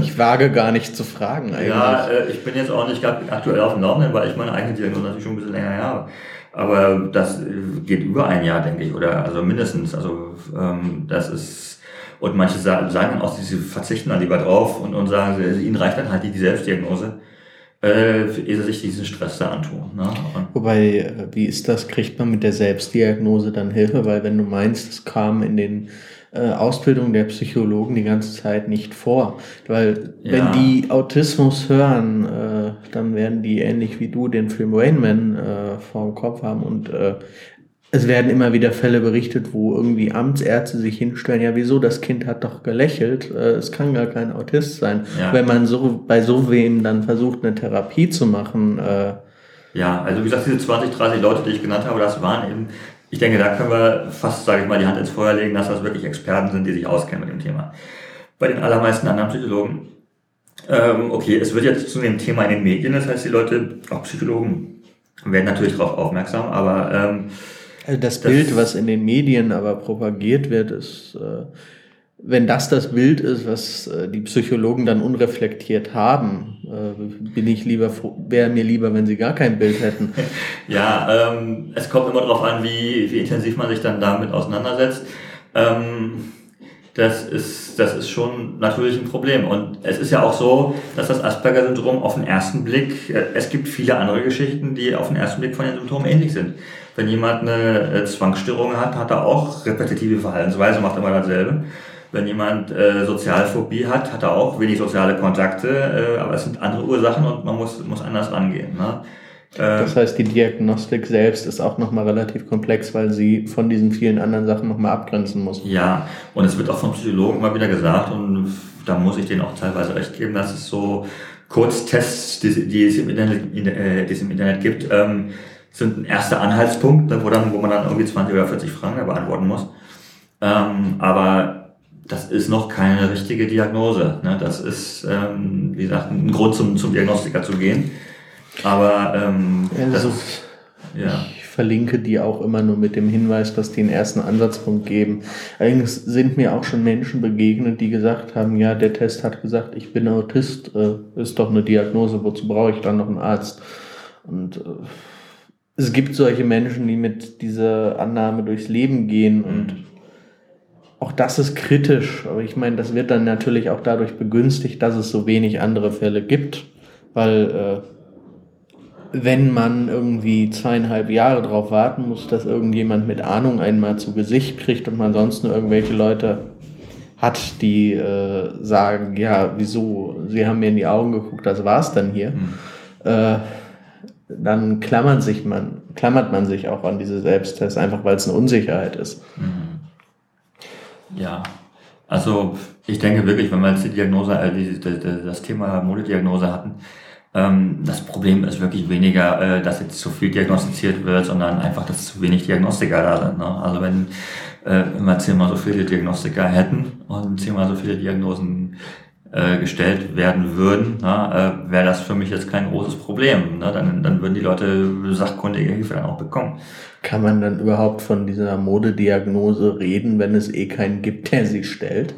Speaker 1: Ich wage gar nicht zu fragen
Speaker 2: eigentlich. Ja, äh, ich bin jetzt auch nicht aktuell auf dem Laufenden, weil ich meine eigene Diagnose natürlich schon ein bisschen länger habe. Aber das äh, geht über ein Jahr, denke ich, oder also mindestens. Also ähm, das ist und manche sagen dann auch, sie verzichten dann lieber drauf und, und sagen, ihnen reicht dann halt die, Selbstdiagnose. äh, ehe sie sich diesen Stress da antun. Ne?
Speaker 1: Wobei, äh, wie ist das? Kriegt man mit der Selbstdiagnose dann Hilfe? Weil wenn du meinst, es kam in den äh, Ausbildung der Psychologen die ganze Zeit nicht vor. Weil ja. wenn die Autismus hören, äh, dann werden die ähnlich wie du den Film Rain Man äh, vor dem Kopf haben und äh, es werden immer wieder Fälle berichtet, wo irgendwie Amtsärzte sich hinstellen, ja wieso, das Kind hat doch gelächelt, äh, es kann gar kein Autist sein. Ja. Wenn man so bei so wem dann versucht, eine Therapie zu machen. Äh,
Speaker 2: ja, also wie gesagt, diese 20, 30 Leute, die ich genannt habe, das waren eben, ich denke, da können wir fast, sage ich mal, die Hand ins Feuer legen, dass das wirklich Experten sind, die sich auskennen mit dem Thema. Bei den allermeisten anderen Psychologen, ähm, okay, es wird jetzt zu dem Thema in den Medien, das heißt, die Leute, auch Psychologen, werden natürlich darauf aufmerksam, aber ähm,
Speaker 1: also das, das Bild, was in den Medien aber propagiert wird, ist, äh, wenn das das Bild ist, was äh, die Psychologen dann unreflektiert haben, äh, bin ich lieber, wäre mir lieber, wenn sie gar kein Bild hätten. *laughs*
Speaker 2: ja, ähm, es kommt immer darauf an, wie, wie intensiv man sich dann damit auseinandersetzt. Ähm, das ist, das ist schon natürlich ein Problem. Und es ist ja auch so, dass das Asperger-Syndrom auf den ersten Blick, äh, es gibt viele andere Geschichten, die auf den ersten Blick von den Symptomen ähnlich sind. Wenn jemand eine Zwangsstörung hat, hat er auch repetitive Verhaltensweise, macht immer dasselbe. Wenn jemand äh, Sozialphobie hat, hat er auch wenig soziale Kontakte, äh, aber es sind andere Ursachen und man muss, muss anders rangehen. Ne?
Speaker 1: Äh, das heißt, die Diagnostik selbst ist auch nochmal relativ komplex, weil sie von diesen vielen anderen Sachen nochmal abgrenzen muss.
Speaker 2: Ja, und es wird auch von Psychologen immer wieder gesagt, und da muss ich denen auch teilweise recht geben, dass es so Kurztests, die, die, es, im Internet, äh, die es im Internet gibt, ähm, sind ein erster Anhaltspunkt, ne, wo, dann, wo man dann irgendwie 20 oder 40 Fragen beantworten muss. Ähm, aber das ist noch keine richtige Diagnose. Ne? Das ist, ähm, wie gesagt, ein Grund zum, zum Diagnostiker zu gehen. Aber ähm,
Speaker 1: also, ist, ja. ich verlinke die auch immer nur mit dem Hinweis, dass die einen ersten Ansatzpunkt geben. Allerdings sind mir auch schon Menschen begegnet, die gesagt haben, ja, der Test hat gesagt, ich bin Autist, äh, ist doch eine Diagnose, wozu brauche ich dann noch einen Arzt? Und äh, es gibt solche Menschen, die mit dieser Annahme durchs Leben gehen und mhm. Auch das ist kritisch. Aber ich meine, das wird dann natürlich auch dadurch begünstigt, dass es so wenig andere Fälle gibt, weil äh, wenn man irgendwie zweieinhalb Jahre drauf warten muss, dass irgendjemand mit Ahnung einmal zu Gesicht kriegt und man sonst nur irgendwelche Leute hat, die äh, sagen, ja, wieso, sie haben mir in die Augen geguckt, das war's dann hier. Mhm. Äh, dann klammert, sich man, klammert man sich auch an diese Selbsttests, einfach weil es eine Unsicherheit ist. Mhm.
Speaker 2: Ja, also ich denke wirklich, wenn wir jetzt die Diagnose, äh, das Thema Modediagnose hatten, ähm, das Problem ist wirklich weniger, äh, dass jetzt zu viel diagnostiziert wird, sondern einfach, dass zu wenig Diagnostiker da sind. Ne? Also wenn, äh, wenn wir zehnmal so viele Diagnostiker hätten und zehnmal so viele Diagnosen äh, gestellt werden würden, äh, wäre das für mich jetzt kein großes Problem. Ne? Dann, dann würden die Leute sachkundige Hilfe dann auch bekommen.
Speaker 1: Kann man dann überhaupt von dieser Modediagnose reden, wenn es eh keinen gibt, der sie stellt?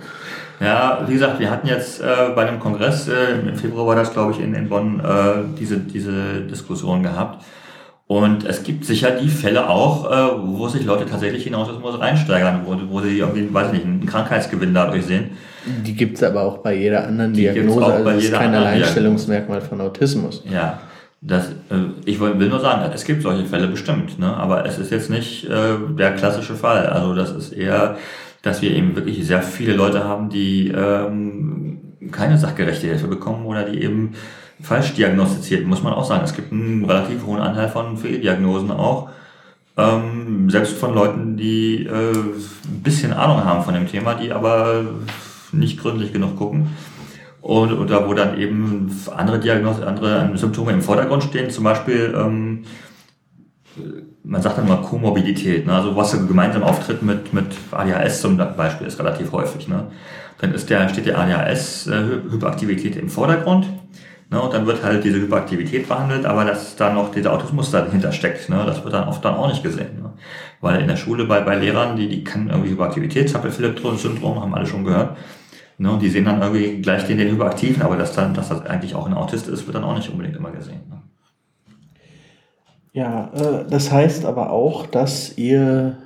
Speaker 2: Ja, wie gesagt, wir hatten jetzt äh, bei dem Kongress, äh, im Februar war das, glaube ich, in, in Bonn, äh, diese, diese Diskussion gehabt. Und es gibt sicher die Fälle auch, äh, wo sich Leute tatsächlich in Autismus reinsteigern, wo, wo sie irgendwie, weiß nicht, einen Krankheitsgewinn dadurch sehen.
Speaker 1: Die gibt's aber auch bei jeder anderen die Diagnose. Auch also das ist kein Alleinstellungsmerkmal von Autismus.
Speaker 2: Ja, das, äh, ich will, will nur sagen, es gibt solche Fälle bestimmt, ne? aber es ist jetzt nicht äh, der klassische Fall. Also das ist eher dass wir eben wirklich sehr viele Leute haben, die ähm, keine sachgerechte Hilfe bekommen oder die eben falsch diagnostiziert, muss man auch sagen. Es gibt einen relativ hohen Anteil von Fehldiagnosen auch. Ähm, selbst von Leuten, die äh, ein bisschen Ahnung haben von dem Thema, die aber nicht gründlich genug gucken. Und, oder wo dann eben andere Diagnosen, andere Symptome im Vordergrund stehen, zum Beispiel ähm, man sagt dann mal Komorbidität, ne? also was gemeinsam auftritt mit, mit ADHS zum Beispiel ist relativ häufig. Ne? Dann ist der, steht der ADHS-Hyperaktivität äh, im Vordergrund ne? und dann wird halt diese Hyperaktivität behandelt, aber dass da noch dieser Autismus dahinter steckt, ne? das wird dann oft dann auch nicht gesehen. Ne? Weil in der Schule bei, bei Lehrern, die, die kennen irgendwie Hyperaktivität, Zappel-Philipp-Syndrom, haben alle schon gehört. Ne? Und die sehen dann irgendwie gleich den, den Hyperaktiven, aber dass, dann, dass das eigentlich auch ein Autist ist, wird dann auch nicht unbedingt immer gesehen. Ne?
Speaker 1: Ja, äh, das heißt aber auch, dass ihr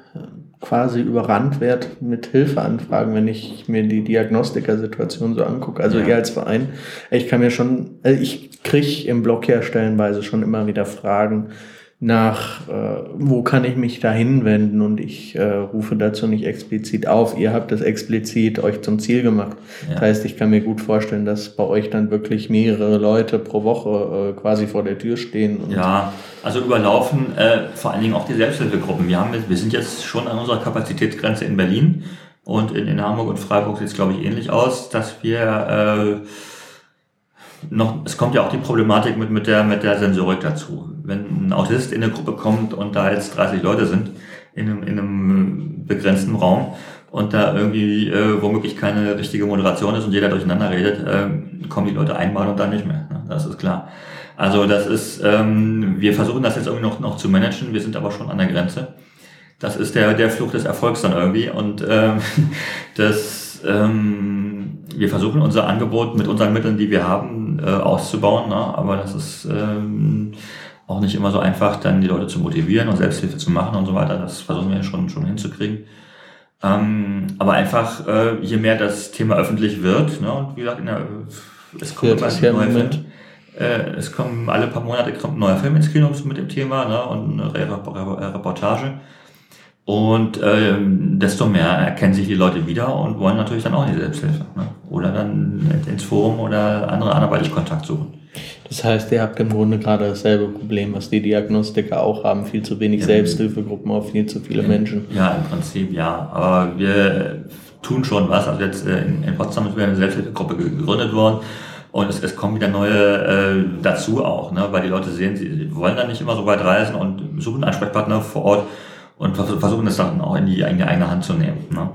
Speaker 1: quasi überrannt werde mit Hilfeanfragen, wenn ich mir die Diagnostikersituation so angucke. Also ja. ihr als Verein, ich kann mir schon, also ich kriege im Blog ja stellenweise schon immer wieder Fragen, nach, äh, wo kann ich mich da hinwenden und ich äh, rufe dazu nicht explizit auf. Ihr habt es explizit euch zum Ziel gemacht. Ja. Das heißt, ich kann mir gut vorstellen, dass bei euch dann wirklich mehrere Leute pro Woche äh, quasi vor der Tür stehen.
Speaker 2: ja, also überlaufen äh, vor allen Dingen auch die Selbsthilfegruppen. Wir, haben, wir sind jetzt schon an unserer Kapazitätsgrenze in Berlin und in, in Hamburg und Freiburg sieht es, glaube ich, ähnlich aus, dass wir äh, noch, es kommt ja auch die Problematik mit, mit, der, mit der Sensorik dazu. Wenn ein Autist in eine Gruppe kommt und da jetzt 30 Leute sind, in einem, in einem begrenzten Raum und da irgendwie äh, womöglich keine richtige Moderation ist und jeder durcheinander redet, äh, kommen die Leute einmal und dann nicht mehr. Ne? Das ist klar. Also das ist, ähm, wir versuchen das jetzt irgendwie noch, noch zu managen, wir sind aber schon an der Grenze. Das ist der, der Fluch des Erfolgs dann irgendwie und ähm, *laughs* das ähm, wir versuchen unser Angebot mit unseren Mitteln, die wir haben, äh, auszubauen, ne? aber das ist ähm, auch nicht immer so einfach, dann die Leute zu motivieren und Selbsthilfe zu machen und so weiter. Das versuchen wir schon, schon hinzukriegen. Ähm, aber einfach, äh, je mehr das Thema öffentlich wird, ne, und wie gesagt, in der, es kommt ja, neue Film, äh, es kommen alle paar Monate kommt ein neuer Film ins Kino mit dem Thema ne, und eine Reportage. Und ähm, desto mehr erkennen sich die Leute wieder und wollen natürlich dann auch in die Selbsthilfe. Ne? Oder dann ins Forum oder andere anderweitig Kontakt suchen.
Speaker 1: Das heißt, ihr habt im Grunde gerade dasselbe Problem, was die Diagnostiker auch haben. Viel zu wenig ja, Selbsthilfegruppen auf viel zu viele
Speaker 2: in,
Speaker 1: Menschen.
Speaker 2: Ja, im Prinzip ja. Aber wir tun schon was. Also jetzt äh, in, in Potsdam ist wieder eine Selbsthilfegruppe gegründet worden. Und es, es kommen wieder neue äh, dazu auch, ne? weil die Leute sehen, sie, sie wollen dann nicht immer so weit reisen und suchen Ansprechpartner vor Ort und versuchen das dann auch in die eigene, eigene Hand zu nehmen. Ne?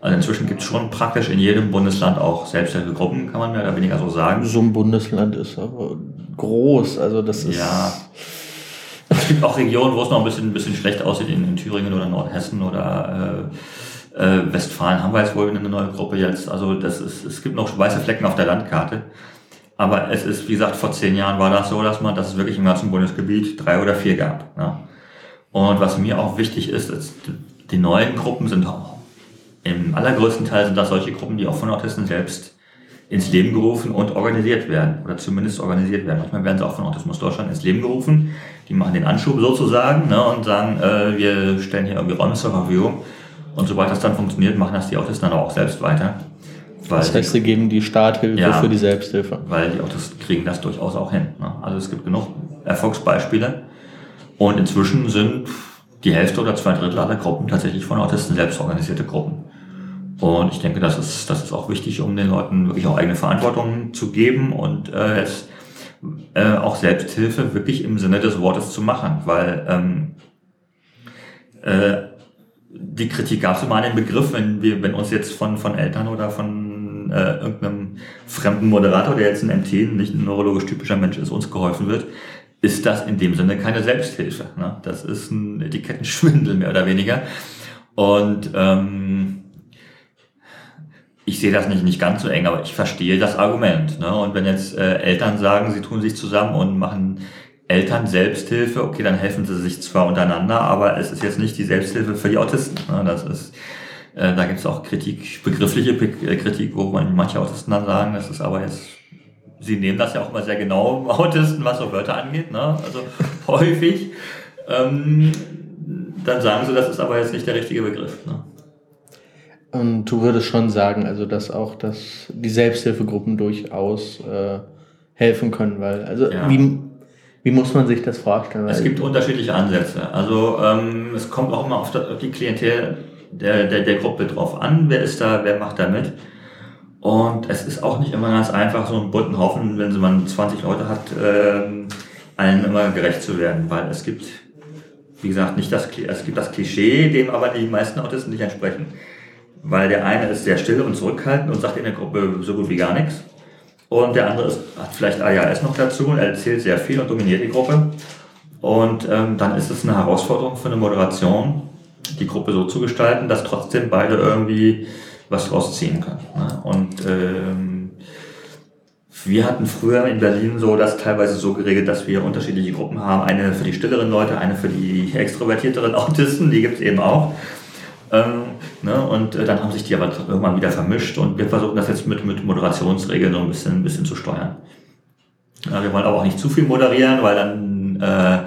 Speaker 2: Also inzwischen gibt es schon praktisch in jedem Bundesland auch Selbsthilfegruppen, kann man mehr oder weniger so sagen.
Speaker 1: So ein Bundesland ist aber groß, also das ist...
Speaker 2: Ja, es gibt auch Regionen, wo es noch ein bisschen, ein bisschen schlecht aussieht, in, in Thüringen oder Nordhessen oder äh, äh, Westfalen haben wir jetzt wohl eine neue Gruppe jetzt. Also das ist, es gibt noch weiße Flecken auf der Landkarte. Aber es ist, wie gesagt, vor zehn Jahren war das so, dass man, dass es wirklich im ganzen Bundesgebiet drei oder vier gab. Ne? Und was mir auch wichtig ist, ist, die neuen Gruppen sind auch, im allergrößten Teil sind das solche Gruppen, die auch von Autisten selbst ins Leben gerufen und organisiert werden oder zumindest organisiert werden. Manchmal werden sie auch von Autismus Deutschland ins Leben gerufen. Die machen den Anschub sozusagen ne, und sagen, äh, wir stellen hier irgendwie Räume zur Verfügung. Und sobald das dann funktioniert, machen das die Autisten dann auch selbst weiter.
Speaker 1: Das heißt, sie geben die Starthilfe ja, für die Selbsthilfe.
Speaker 2: Weil die Autisten kriegen das durchaus auch hin. Ne? Also es gibt genug Erfolgsbeispiele. Und inzwischen sind die Hälfte oder zwei Drittel aller Gruppen tatsächlich von Autisten selbst organisierte Gruppen. Und ich denke, das ist, das ist auch wichtig, um den Leuten wirklich auch eigene Verantwortung zu geben und äh, es, äh, auch Selbsthilfe wirklich im Sinne des Wortes zu machen, weil ähm, äh, die Kritik gab es immer an den Begriff, wenn wir, wenn uns jetzt von, von Eltern oder von äh, irgendeinem fremden Moderator, der jetzt ein MT, nicht ein neurologisch typischer Mensch ist, uns geholfen wird, ist das in dem Sinne keine Selbsthilfe. Ne? Das ist ein Etikettenschwindel mehr oder weniger. Und ähm, ich sehe das nicht, nicht ganz so eng, aber ich verstehe das Argument. Ne? Und wenn jetzt äh, Eltern sagen, sie tun sich zusammen und machen Eltern Selbsthilfe, okay, dann helfen sie sich zwar untereinander, aber es ist jetzt nicht die Selbsthilfe für die Autisten. Ne? Das ist, äh, da gibt es auch Kritik, begriffliche äh, Kritik, wo man manche Autisten dann sagen, das ist aber jetzt Sie nehmen das ja auch immer sehr genau im Autisten, was so Wörter angeht, ne? also *laughs* häufig. Ähm, dann sagen sie, das ist aber jetzt nicht der richtige Begriff. Ne?
Speaker 1: Und du würdest schon sagen, also dass auch dass die Selbsthilfegruppen durchaus äh, helfen können, weil also ja. wie, wie muss man sich das vorstellen?
Speaker 2: Es gibt unterschiedliche Ansätze. Also ähm, es kommt auch immer auf die Klientel der, der, der Gruppe drauf an, wer ist da, wer macht da mit. Und es ist auch nicht immer ganz einfach, so einen bunten Haufen, wenn man 20 Leute hat, äh, allen immer gerecht zu werden, weil es gibt, wie gesagt, nicht das, es gibt das Klischee, dem aber die meisten Autisten nicht entsprechen. Weil der eine ist sehr still und zurückhaltend und sagt in der Gruppe so gut wie gar nichts. Und der andere ist, hat vielleicht ADHS noch dazu und erzählt sehr viel und dominiert die Gruppe. Und ähm, dann ist es eine Herausforderung für eine Moderation, die Gruppe so zu gestalten, dass trotzdem beide irgendwie was draus ziehen können. Ne? Und ähm, wir hatten früher in Berlin so das teilweise so geregelt, dass wir unterschiedliche Gruppen haben. Eine für die stilleren Leute, eine für die extrovertierteren *laughs* Autisten, die gibt es eben auch. Ähm, ne? Und äh, dann haben sich die aber irgendwann wieder vermischt und wir versuchen das jetzt mit, mit Moderationsregeln so ein bisschen, ein bisschen zu steuern. Ja, wir wollen aber auch nicht zu viel moderieren, weil dann äh,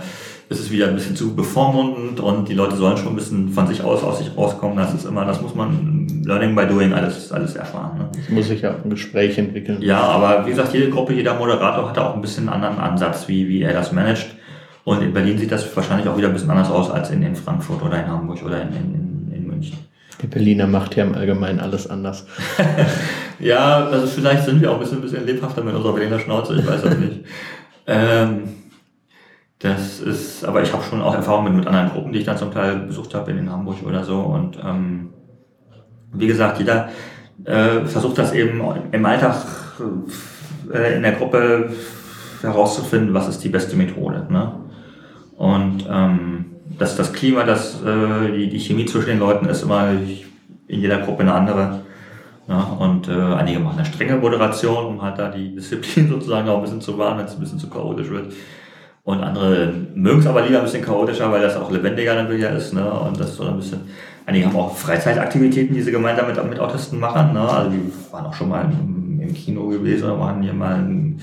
Speaker 2: ist es wieder ein bisschen zu bevormundend und die Leute sollen schon ein bisschen von sich aus aus sich rauskommen. Das ist immer, das muss man Learning by Doing alles, alles erfahren. Ne?
Speaker 1: Das muss sich ja ein Gespräch entwickeln.
Speaker 2: Ja, aber wie gesagt, jede Gruppe, jeder Moderator hat da auch ein bisschen einen anderen Ansatz, wie, wie er das managt. Und in Berlin sieht das wahrscheinlich auch wieder ein bisschen anders aus als in, in Frankfurt oder in Hamburg oder in, in, in München.
Speaker 1: Die Berliner macht ja im Allgemeinen alles anders. *laughs*
Speaker 2: ja, also vielleicht sind wir auch ein bisschen, ein bisschen lebhafter mit unserer Berliner Schnauze, ich weiß das nicht. *laughs* ähm, das ist, aber ich habe schon auch Erfahrungen mit, mit anderen Gruppen, die ich dann zum Teil besucht habe in Hamburg oder so. Und ähm, wie gesagt, jeder äh, versucht das eben im Alltag äh, in der Gruppe herauszufinden, was ist die beste Methode. Ne? Und ähm, dass das Klima, das, äh, die, die Chemie zwischen den Leuten ist immer in jeder Gruppe eine andere. Ja, und äh, einige machen eine strenge Moderation, um halt da die Disziplin *laughs* sozusagen auch ein bisschen zu wahren, wenn es ein bisschen zu chaotisch wird. Und andere mögen es aber lieber ein bisschen chaotischer, weil das auch lebendiger dann ist. Ne? Und das so ein bisschen. Einige haben auch Freizeitaktivitäten, die sie gemeinsam mit, mit Autisten machen. Ne? Also die waren auch schon mal im, im Kino gewesen oder machen hier mal ein,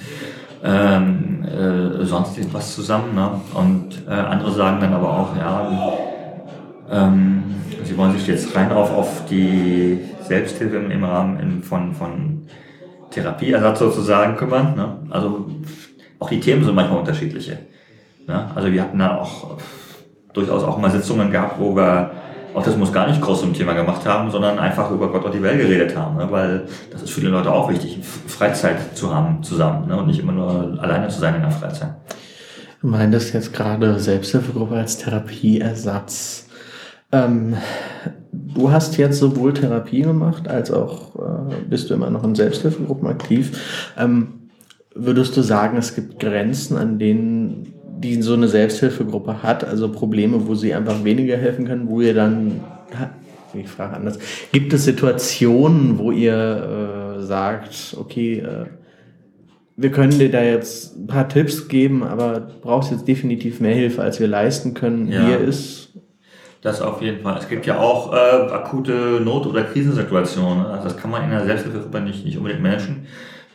Speaker 2: ähm, äh, sonst was zusammen. Ne? Und äh, andere sagen dann aber auch, ja, ähm, sie wollen sich jetzt rein auf, auf die Selbsthilfe im, im Rahmen in, von, von Therapieersatz sozusagen kümmern. Ne? Also auch die Themen sind manchmal unterschiedliche. Ne? Also wir hatten da auch durchaus auch mal Sitzungen gehabt, wo wir Autismus gar nicht groß zum Thema gemacht haben, sondern einfach über Gott und die Welt geredet haben, ne? weil das ist für die Leute auch wichtig, Freizeit zu haben zusammen ne? und nicht immer nur alleine zu sein in der Freizeit.
Speaker 1: Du meintest jetzt gerade Selbsthilfegruppe als Therapieersatz. Ähm, du hast jetzt sowohl Therapie gemacht, als auch äh, bist du immer noch in Selbsthilfegruppen aktiv. Ähm, würdest du sagen, es gibt Grenzen, an denen die so eine Selbsthilfegruppe hat, also Probleme, wo sie einfach weniger helfen können, wo ihr dann, ich frage anders, gibt es Situationen, wo ihr äh, sagt, okay, äh, wir können dir da jetzt ein paar Tipps geben, aber du brauchst jetzt definitiv mehr Hilfe, als wir leisten können. Ja. Hier ist
Speaker 2: das auf jeden Fall. Es gibt ja auch äh, akute Not- oder Krisensituationen. Also das kann man in der Selbsthilfegruppe nicht, nicht unbedingt managen.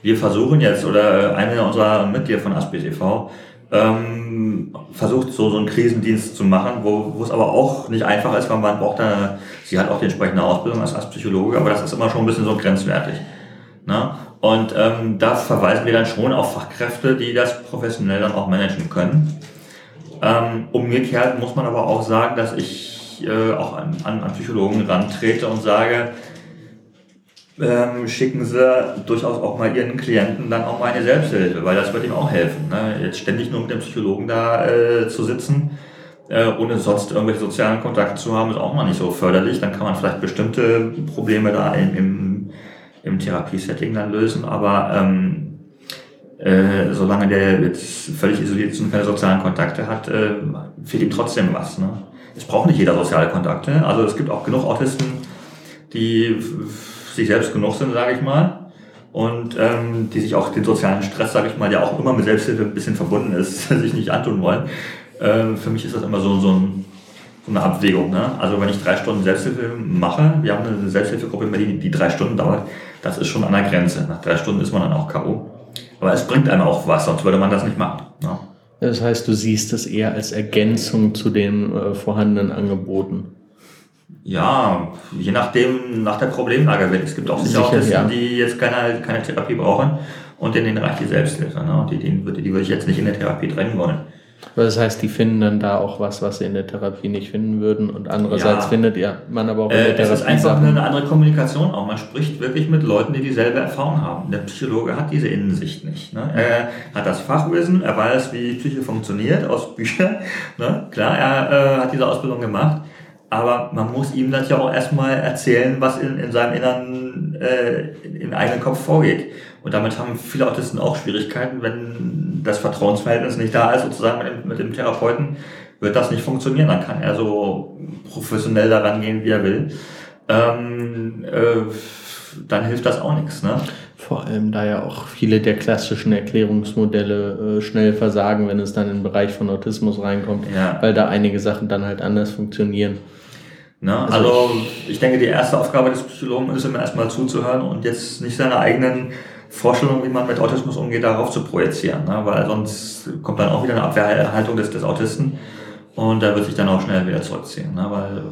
Speaker 2: Wir versuchen jetzt, oder eine unserer Mitglieder von ASPTV, ähm, versucht so, so einen Krisendienst zu machen, wo, wo es aber auch nicht einfach ist, weil man braucht da, sie hat auch die entsprechende Ausbildung als, als Psychologe, aber das ist immer schon ein bisschen so grenzwertig. Ne? Und ähm, da verweisen wir dann schon auf Fachkräfte, die das professionell dann auch managen können. Ähm, umgekehrt muss man aber auch sagen, dass ich äh, auch an, an, an Psychologen rantrete und sage, ähm, schicken sie durchaus auch mal ihren Klienten dann auch mal eine Selbsthilfe, weil das wird ihm auch helfen. Ne? Jetzt ständig nur mit dem Psychologen da äh, zu sitzen, äh, ohne sonst irgendwelche sozialen Kontakte zu haben, ist auch mal nicht so förderlich. Dann kann man vielleicht bestimmte Probleme da im, im, im Therapiesetting dann lösen, aber ähm, äh, solange der jetzt völlig isoliert ist und keine sozialen Kontakte hat, äh, fehlt ihm trotzdem was. Ne? Es braucht nicht jeder soziale Kontakte. Also es gibt auch genug Autisten, die sich selbst genug sind, sage ich mal. Und ähm, die sich auch den sozialen Stress, sage ich mal, der auch immer mit Selbsthilfe ein bisschen verbunden ist, *laughs* sich nicht antun wollen. Ähm, für mich ist das immer so, so, ein, so eine Abwägung. Ne? Also wenn ich drei Stunden Selbsthilfe mache, wir haben eine Selbsthilfegruppe Berlin, die drei Stunden dauert, das ist schon an der Grenze. Nach drei Stunden ist man dann auch K.O. Aber es bringt einem auch was, sonst würde man das nicht machen. Ne?
Speaker 1: Das heißt, du siehst es eher als Ergänzung zu den äh, vorhandenen Angeboten.
Speaker 2: Ja, je nachdem, nach der Problemlage. Es gibt auch sicher, sicher Autisten, ja. die jetzt keine, keine Therapie brauchen und in den reicht die Selbsthilfe. Ne? Und die, die, die würde ich jetzt nicht in der Therapie drängen wollen.
Speaker 1: Das heißt, die finden dann da auch was, was sie in der Therapie nicht finden würden. Und andererseits ja. findet ja man aber auch in der
Speaker 2: äh, Therapie. Es ist einfach Sachen. eine andere Kommunikation auch. Man spricht wirklich mit Leuten, die dieselbe Erfahrung haben. Der Psychologe hat diese Innensicht nicht. Ne? Er hat das Fachwissen, er weiß, wie Psyche funktioniert aus Büchern. *laughs* Ne? Klar, er äh, hat diese Ausbildung gemacht aber man muss ihm das ja auch erstmal erzählen, was in, in seinem inneren, äh, in eigenen Kopf vorgeht. Und damit haben viele Autisten auch Schwierigkeiten, wenn das Vertrauensverhältnis nicht da ist, sozusagen mit dem, mit dem Therapeuten, wird das nicht funktionieren. Dann kann er so professionell daran gehen, wie er will. Ähm, äh, dann hilft das auch nichts. Ne?
Speaker 1: Vor allem, da ja auch viele der klassischen Erklärungsmodelle äh, schnell versagen, wenn es dann in den Bereich von Autismus reinkommt, ja. weil da einige Sachen dann halt anders funktionieren.
Speaker 2: Ne? Also, also ich denke, die erste Aufgabe des Psychologen ist immer erstmal zuzuhören und jetzt nicht seine eigenen Vorstellungen, wie man mit Autismus umgeht, darauf zu projizieren. Ne? Weil sonst kommt dann auch wieder eine Abwehrhaltung des, des Autisten und da wird sich dann auch schnell wieder zurückziehen. Ne? Weil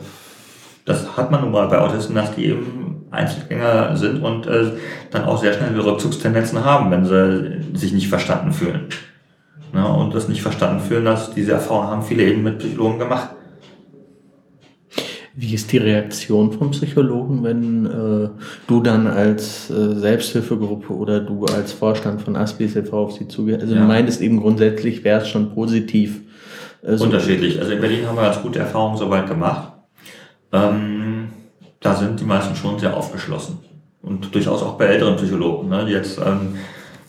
Speaker 2: das hat man nun mal bei Autisten, dass die eben Einzelgänger sind und äh, dann auch sehr schnell Rückzugstendenzen haben, wenn sie sich nicht verstanden fühlen. Ne? Und das nicht verstanden fühlen, dass diese Erfahrung haben viele eben mit Psychologen gemacht.
Speaker 1: Wie ist die Reaktion vom Psychologen, wenn äh, du dann als äh, Selbsthilfegruppe oder du als Vorstand von Aspis e.V. auf sie zugehst? Also ja. du meintest eben grundsätzlich wäre es schon positiv.
Speaker 2: Äh, Unterschiedlich. Also in Berlin haben wir ganz gute Erfahrungen soweit gemacht. Ähm, da sind die meisten schon sehr aufgeschlossen. Und durchaus auch bei älteren Psychologen, ne, die jetzt ähm,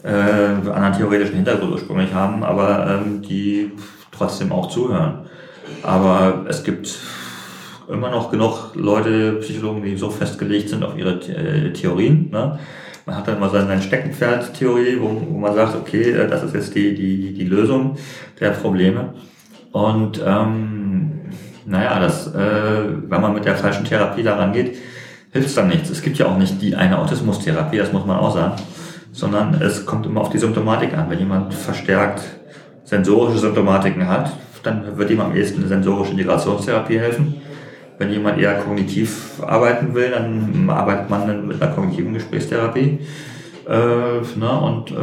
Speaker 2: äh, anderen theoretischen Hintergrund ursprünglich haben, aber ähm, die trotzdem auch zuhören. Aber es gibt immer noch genug Leute, Psychologen, die so festgelegt sind auf ihre äh, Theorien. Ne? Man hat dann mal seine Steckenpferd-Theorie, wo, wo man sagt, okay, äh, das ist jetzt die, die, die Lösung der Probleme. Und ähm, naja, das, äh, wenn man mit der falschen Therapie daran geht, hilft es dann nichts. Es gibt ja auch nicht die eine Autismustherapie, das muss man auch sagen, sondern es kommt immer auf die Symptomatik an. Wenn jemand verstärkt sensorische Symptomatiken hat, dann wird ihm am ehesten eine sensorische Integrationstherapie helfen. Wenn jemand eher kognitiv arbeiten will, dann arbeitet man mit einer kognitiven Gesprächstherapie. Äh, ne? Und äh,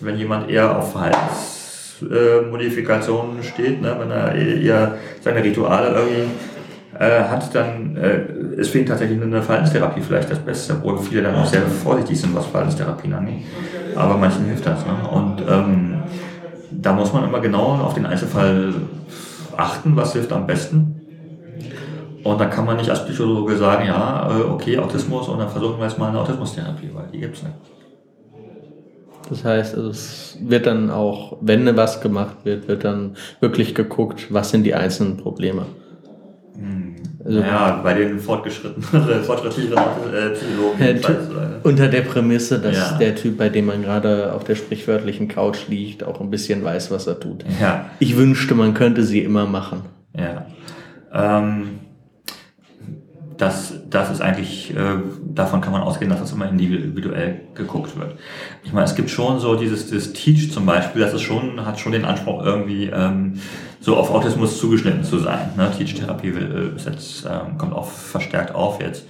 Speaker 2: wenn jemand eher auf Verhaltensmodifikationen äh, steht, ne? wenn er eher seine Rituale irgendwie äh, hat, dann äh, ist für ihn tatsächlich eine Verhaltenstherapie vielleicht das Beste, obwohl viele dann auch sehr vorsichtig sind, was Verhaltenstherapien angeht. Aber manchen hilft das. Ne? Und ähm, da muss man immer genau auf den Einzelfall achten, was hilft am besten. Und da kann man nicht als Psychologe sagen, ja, äh, okay, Autismus und dann versuchen wir jetzt mal eine Autismustherapie, weil die gibt es nicht.
Speaker 1: Das heißt, also es wird dann auch, wenn was gemacht wird, wird dann wirklich geguckt, was sind die einzelnen Probleme.
Speaker 2: Hm. Also, ja, bei den fortgeschrittenen, *laughs* fortschrittlichen äh, Psychologen.
Speaker 1: unter der Prämisse, dass ja. der Typ, bei dem man gerade auf der sprichwörtlichen Couch liegt, auch ein bisschen weiß, was er tut.
Speaker 2: Ja.
Speaker 1: Ich wünschte, man könnte sie immer machen.
Speaker 2: Ja. Ähm, das, das ist eigentlich, äh, davon kann man ausgehen, dass das immer individuell geguckt wird. Ich meine, es gibt schon so dieses, dieses Teach zum Beispiel, das ist schon, hat schon den Anspruch irgendwie ähm, so auf Autismus zugeschnitten zu sein. Ne? Teach-Therapie äh, ist jetzt, ähm, kommt auch verstärkt auf jetzt.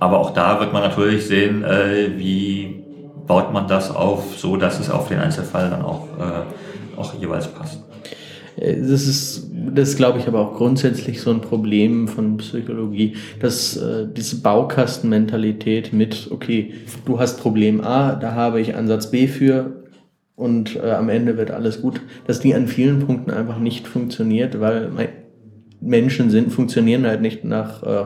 Speaker 2: Aber auch da wird man natürlich sehen, äh, wie baut man das auf, so dass es auf den Einzelfall dann auch, äh, auch jeweils passt.
Speaker 1: Das ist, das glaube ich, aber auch grundsätzlich so ein Problem von Psychologie, dass äh, diese Baukastenmentalität mit, okay, du hast Problem A, da habe ich Ansatz B für und äh, am Ende wird alles gut, dass die an vielen Punkten einfach nicht funktioniert, weil Menschen sind, funktionieren halt nicht nach äh,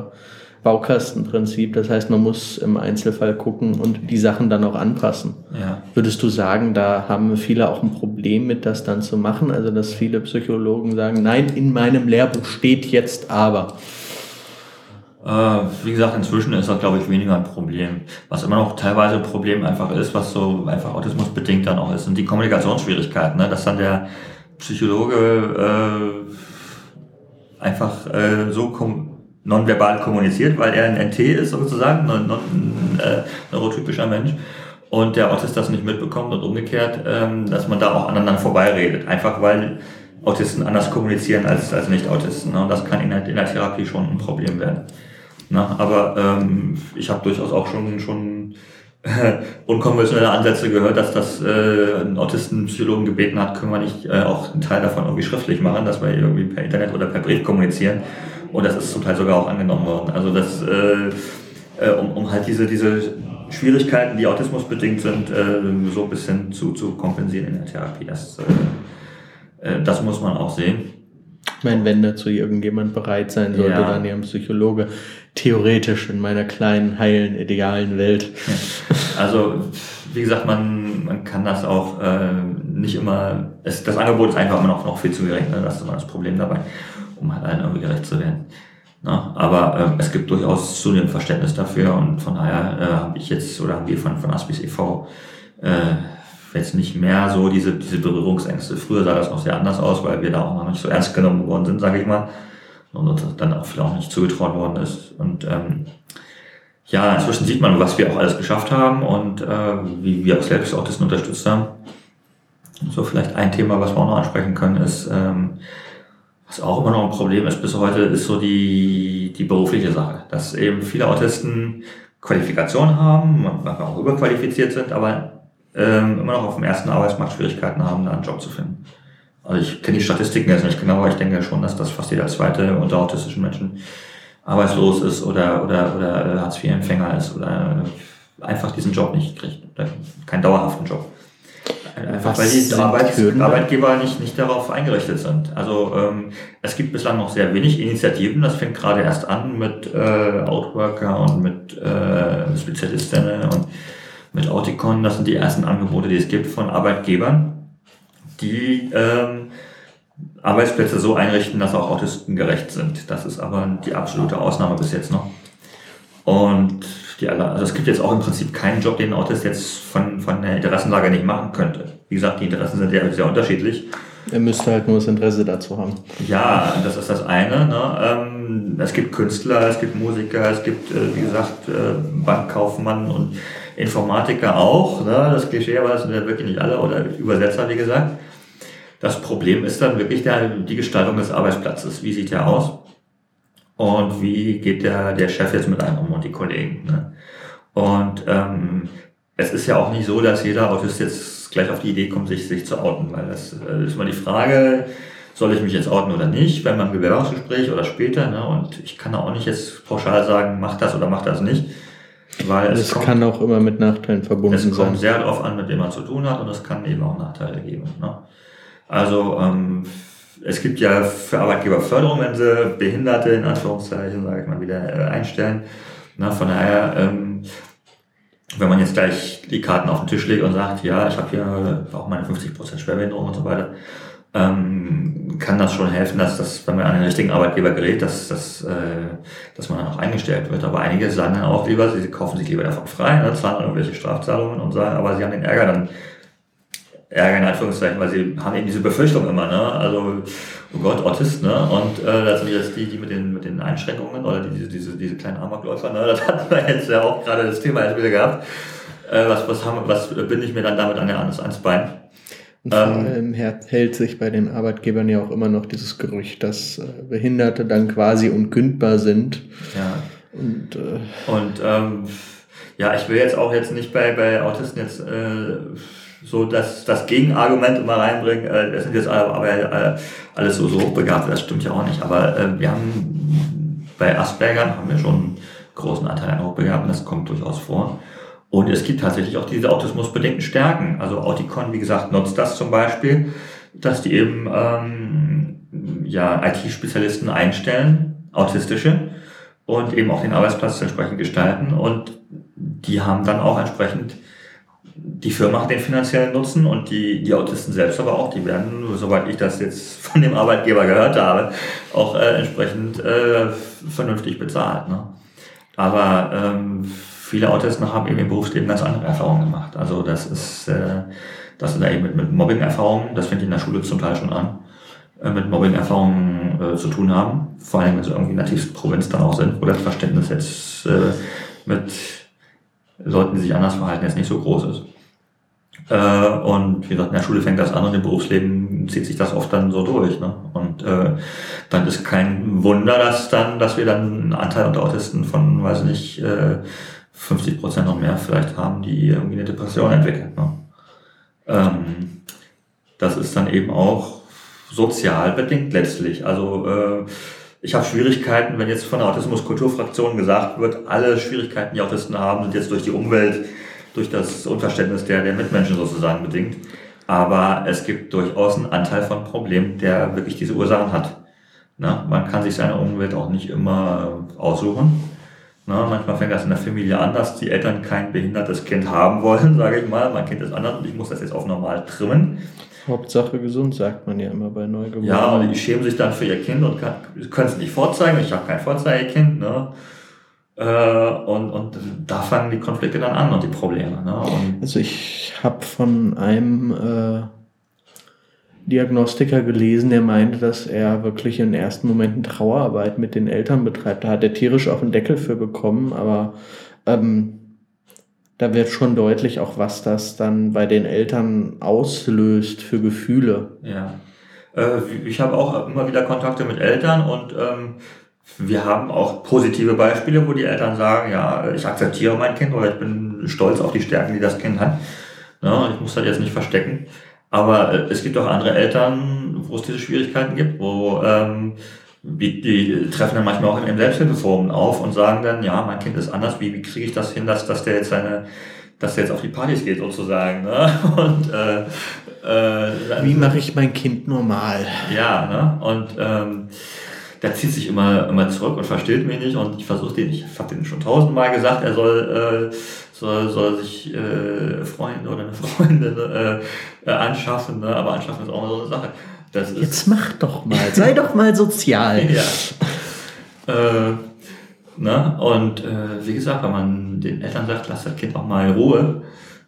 Speaker 1: Baukastenprinzip. Das heißt, man muss im Einzelfall gucken und die Sachen dann auch anpassen.
Speaker 2: Ja.
Speaker 1: Würdest du sagen, da haben viele auch ein Problem mit, das dann zu machen? Also, dass viele Psychologen sagen, nein, in meinem Lehrbuch steht jetzt aber.
Speaker 2: Äh, wie gesagt, inzwischen ist das, glaube ich, weniger ein Problem. Was immer noch teilweise ein Problem einfach ist, was so einfach autismusbedingt dann auch ist, sind die Kommunikationsschwierigkeiten. Ne? Dass dann der Psychologe äh, einfach äh, so kom nonverbal kommuniziert, weil er ein NT ist sozusagen, ein non, äh, neurotypischer Mensch und der Autist das nicht mitbekommt und umgekehrt, ähm, dass man da auch aneinander vorbeiredet. Einfach weil Autisten anders kommunizieren als, als Nicht-Autisten. Ne? Und das kann in der, in der Therapie schon ein Problem werden. Ne? Aber ähm, ich habe durchaus auch schon, schon äh, unkonventionelle Ansätze gehört, dass das äh, ein Autistenpsychologen gebeten hat, können wir nicht äh, auch einen Teil davon irgendwie schriftlich machen, dass wir irgendwie per Internet oder per Brief kommunizieren. Und das ist zum Teil sogar auch angenommen worden. Also das, äh, äh, um, um halt diese, diese Schwierigkeiten, die autismusbedingt sind, äh, so ein bisschen zu, zu kompensieren in der Therapie. Das, äh, äh das muss man auch sehen.
Speaker 1: Ich meine, wenn dazu irgendjemand bereit sein sollte, ja. dann ja ein Psychologe, theoretisch in meiner kleinen, heilen, idealen Welt.
Speaker 2: Also, wie gesagt, man, man kann das auch äh, nicht immer, es, das Angebot ist einfach immer noch, noch viel zu gering, ne? das ist immer das Problem dabei um halt allen irgendwie gerecht zu werden. Na, aber äh, es gibt durchaus zunehmend Verständnis dafür und von daher äh, habe ich jetzt oder haben wir von, von Aspis e.V. Äh, jetzt nicht mehr so diese, diese Berührungsängste. Früher sah das noch sehr anders aus, weil wir da auch noch nicht so ernst genommen worden sind, sage ich mal. und das dann auch vielleicht auch nicht zugetraut worden ist. Und ähm, ja, inzwischen sieht man, was wir auch alles geschafft haben und äh, wie wir auch selbst Autisten unterstützt haben. So vielleicht ein Thema, was wir auch noch ansprechen können, ist, ähm, was auch immer noch ein Problem ist bis heute, ist so die, die berufliche Sache. Dass eben viele Autisten Qualifikationen haben, manchmal auch überqualifiziert sind, aber ähm, immer noch auf dem ersten Arbeitsmarkt Schwierigkeiten haben, da einen Job zu finden. Also ich kenne die Statistiken jetzt nicht genau, aber ich denke schon, dass das fast jeder zweite unter autistischen Menschen arbeitslos ist oder, oder, oder Hartz-IV-Empfänger ist oder einfach diesen Job nicht kriegt, oder keinen dauerhaften Job. Einfach weil die Arbeit, Arbeitgeber nicht, nicht darauf eingerichtet sind. Also ähm, es gibt bislang noch sehr wenig Initiativen. Das fängt gerade erst an mit äh, Outworker und mit äh, Spezialistinnen und mit Auticon. Das sind die ersten Angebote, die es gibt von Arbeitgebern, die ähm, Arbeitsplätze so einrichten, dass auch Autisten gerecht sind. Das ist aber die absolute Ausnahme bis jetzt noch. Und die alle, also es gibt jetzt auch im Prinzip keinen Job, den ein Autist jetzt von, von der Interessenlage nicht machen könnte. Wie gesagt, die Interessen sind ja sehr unterschiedlich.
Speaker 1: Er müsste halt nur das Interesse dazu haben.
Speaker 2: Ja, das ist das eine. Ne? Ähm, es gibt Künstler, es gibt Musiker, es gibt, äh, wie gesagt, äh, Bankkaufmann und Informatiker auch. Ne? Das Klischee, aber das sind ja wirklich nicht alle. Oder Übersetzer, wie gesagt. Das Problem ist dann wirklich der, die Gestaltung des Arbeitsplatzes. Wie sieht der aus? Und wie geht der, der Chef jetzt mit einem um und die Kollegen? Ne? Und ähm, es ist ja auch nicht so, dass jeder Autist jetzt gleich auf die Idee kommt, sich, sich zu outen, weil das äh, ist immer die Frage, soll ich mich jetzt outen oder nicht, wenn man Bewerbungsgespräch oder später, ne? Und ich kann auch nicht jetzt pauschal sagen, mach das oder mach das nicht.
Speaker 1: Weil es, es kommt, kann auch immer mit Nachteilen verbunden sein.
Speaker 2: Es kommt sehr darauf an, mit wem man zu tun hat und es kann eben auch Nachteile geben. Ne? Also ähm, es gibt ja für Arbeitgeber Förderung, wenn sie Behinderte in Anführungszeichen, sage ich mal, wieder äh, einstellen. Na, von daher, ähm, wenn man jetzt gleich die Karten auf den Tisch legt und sagt, ja, ich habe hier auch meine 50% Schwerbehinderung und so weiter, ähm, kann das schon helfen, dass das, wenn man an den richtigen Arbeitgeber gerät, dass, dass, äh, dass man dann auch eingestellt wird. Aber einige sagen dann auch lieber, sie kaufen sich lieber davon frei, ne, zahlen irgendwelche Strafzahlungen und sagen, aber sie haben den Ärger dann Ärger in Anführungszeichen, weil sie haben eben diese Befürchtung immer, ne? Also, oh Gott, Autist, ne? Und äh, das sind jetzt die, die mit den, mit den Einschränkungen oder diese, diese, diese kleinen Amokläufer, ne? *laughs* Das hatten wir jetzt ja auch gerade das Thema jetzt wieder gehabt. Äh, was, was, haben, was bin ich mir dann damit an, ans, ans Bein?
Speaker 1: Und vor ähm, allem hält sich bei den Arbeitgebern ja auch immer noch dieses Gerücht, dass äh, Behinderte dann quasi unkündbar sind.
Speaker 2: Ja. Und, äh, und ähm, ja, ich will jetzt auch jetzt nicht bei, bei Autisten jetzt äh, so das, das Gegenargument immer reinbringen, äh, das sind jetzt aber, äh, alles so, so hochbegabt, das stimmt ja auch nicht. Aber äh, wir haben bei Aspergern haben wir schon einen großen Anteil an Hochbegabten, das kommt durchaus vor. Und es gibt tatsächlich auch diese autismusbedingten Stärken. Also Auticon, wie gesagt, nutzt das zum Beispiel, dass die eben ähm, ja, IT-Spezialisten einstellen, autistische, und eben auch den Arbeitsplatz entsprechend gestalten. Und die haben dann auch entsprechend die Firma hat den finanziellen Nutzen und die, die Autisten selbst aber auch, die werden, soweit ich das jetzt von dem Arbeitgeber gehört habe, auch äh, entsprechend äh, vernünftig bezahlt. Ne? Aber ähm, viele Autisten haben eben im Berufsleben ganz andere Erfahrungen gemacht. Also das ist, äh, dass sie da eben mit, mit Mobbing-Erfahrungen, das fängt in der Schule zum Teil schon an, äh, mit Mobbing-Erfahrungen äh, zu tun haben. Vor allem, wenn sie irgendwie in der tiefsten Provinz dann auch sind, wo das Verständnis jetzt äh, mit Leuten, die sich anders verhalten, jetzt nicht so groß ist. Äh, und wie gesagt, in der Schule fängt das an und im Berufsleben zieht sich das oft dann so durch. Ne? Und äh, dann ist kein Wunder, dass dann, dass wir dann einen Anteil unter Autisten von, weiß ich nicht, äh, 50 Prozent noch mehr vielleicht haben, die irgendwie eine Depression entwickeln. Ne? Ähm, das ist dann eben auch sozial bedingt letztlich. Also äh, ich habe Schwierigkeiten, wenn jetzt von der Autismus-Kulturfraktion gesagt wird, alle Schwierigkeiten, die Autisten haben, sind jetzt durch die Umwelt durch das Unverständnis der, der Mitmenschen sozusagen bedingt. Aber es gibt durchaus einen Anteil von Problemen, der wirklich diese Ursachen hat. Na, man kann sich seine Umwelt auch nicht immer aussuchen. Na, manchmal fängt das in der Familie an, dass die Eltern kein behindertes Kind haben wollen, *laughs* sage ich mal. Mein Kind ist anders und ich muss das jetzt auf normal trimmen.
Speaker 1: Hauptsache gesund, sagt man ja immer bei Neugeborenen.
Speaker 2: Ja, und die schämen sich dann für ihr Kind und können es nicht vorzeigen. Ich habe kein Vorzeigekind. Ne? Äh, und, und da fangen die Konflikte dann an und die Probleme. Ne? Und
Speaker 1: also ich habe von einem äh, Diagnostiker gelesen, der meinte, dass er wirklich in den ersten Momenten Trauerarbeit mit den Eltern betreibt. Da hat er tierisch auf den Deckel für bekommen, aber ähm, da wird schon deutlich auch, was das dann bei den Eltern auslöst für Gefühle.
Speaker 2: Ja. Äh, ich habe auch immer wieder Kontakte mit Eltern und ähm, wir haben auch positive Beispiele, wo die Eltern sagen, ja, ich akzeptiere mein Kind oder ich bin stolz auf die Stärken, die das Kind hat. Ja, ich muss das jetzt nicht verstecken. Aber äh, es gibt auch andere Eltern, wo es diese Schwierigkeiten gibt, wo ähm, die, die treffen dann manchmal auch in Selbsthilfeforen auf und sagen dann, ja, mein Kind ist anders, wie, wie kriege ich das hin, dass, dass der jetzt seine, dass der jetzt auf die Partys geht sozusagen. Ne? *laughs* Und äh,
Speaker 1: äh, wie mache ich mein Kind normal?
Speaker 2: Ja, ne? Und ähm, der zieht sich immer, immer zurück und versteht mich nicht und ich versuche den, ich habe den schon tausendmal gesagt, er soll, äh, soll, soll sich äh, Freunde oder eine *laughs* Freundin äh, äh, anschaffen, ne? aber anschaffen ist auch mal so eine Sache.
Speaker 1: Das ist, Jetzt mach doch mal, sei doch mal sozial. *laughs*
Speaker 2: ja. Äh, ne? Und äh, wie gesagt, wenn man den Eltern sagt, lass das Kind auch mal in Ruhe,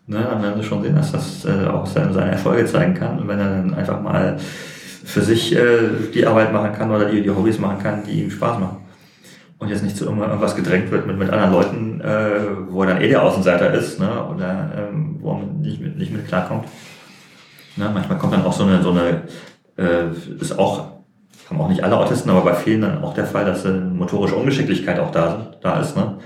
Speaker 2: ne? dann werden sie schon sehen, dass das äh, auch seine, seine Erfolge zeigen kann. Und wenn er dann einfach mal für sich äh, die Arbeit machen kann oder die, die Hobbys machen kann, die ihm Spaß machen. Und jetzt nicht zu irgendwas gedrängt wird mit, mit anderen Leuten, äh, wo er dann eh der Außenseiter ist, ne? oder ähm, wo er nicht mit, nicht mit klarkommt. Ne? Manchmal kommt dann auch so eine, so eine äh, ist auch, haben auch nicht alle Autisten, aber bei vielen dann auch der Fall, dass eine motorische Ungeschicklichkeit auch da, da ist. Ne?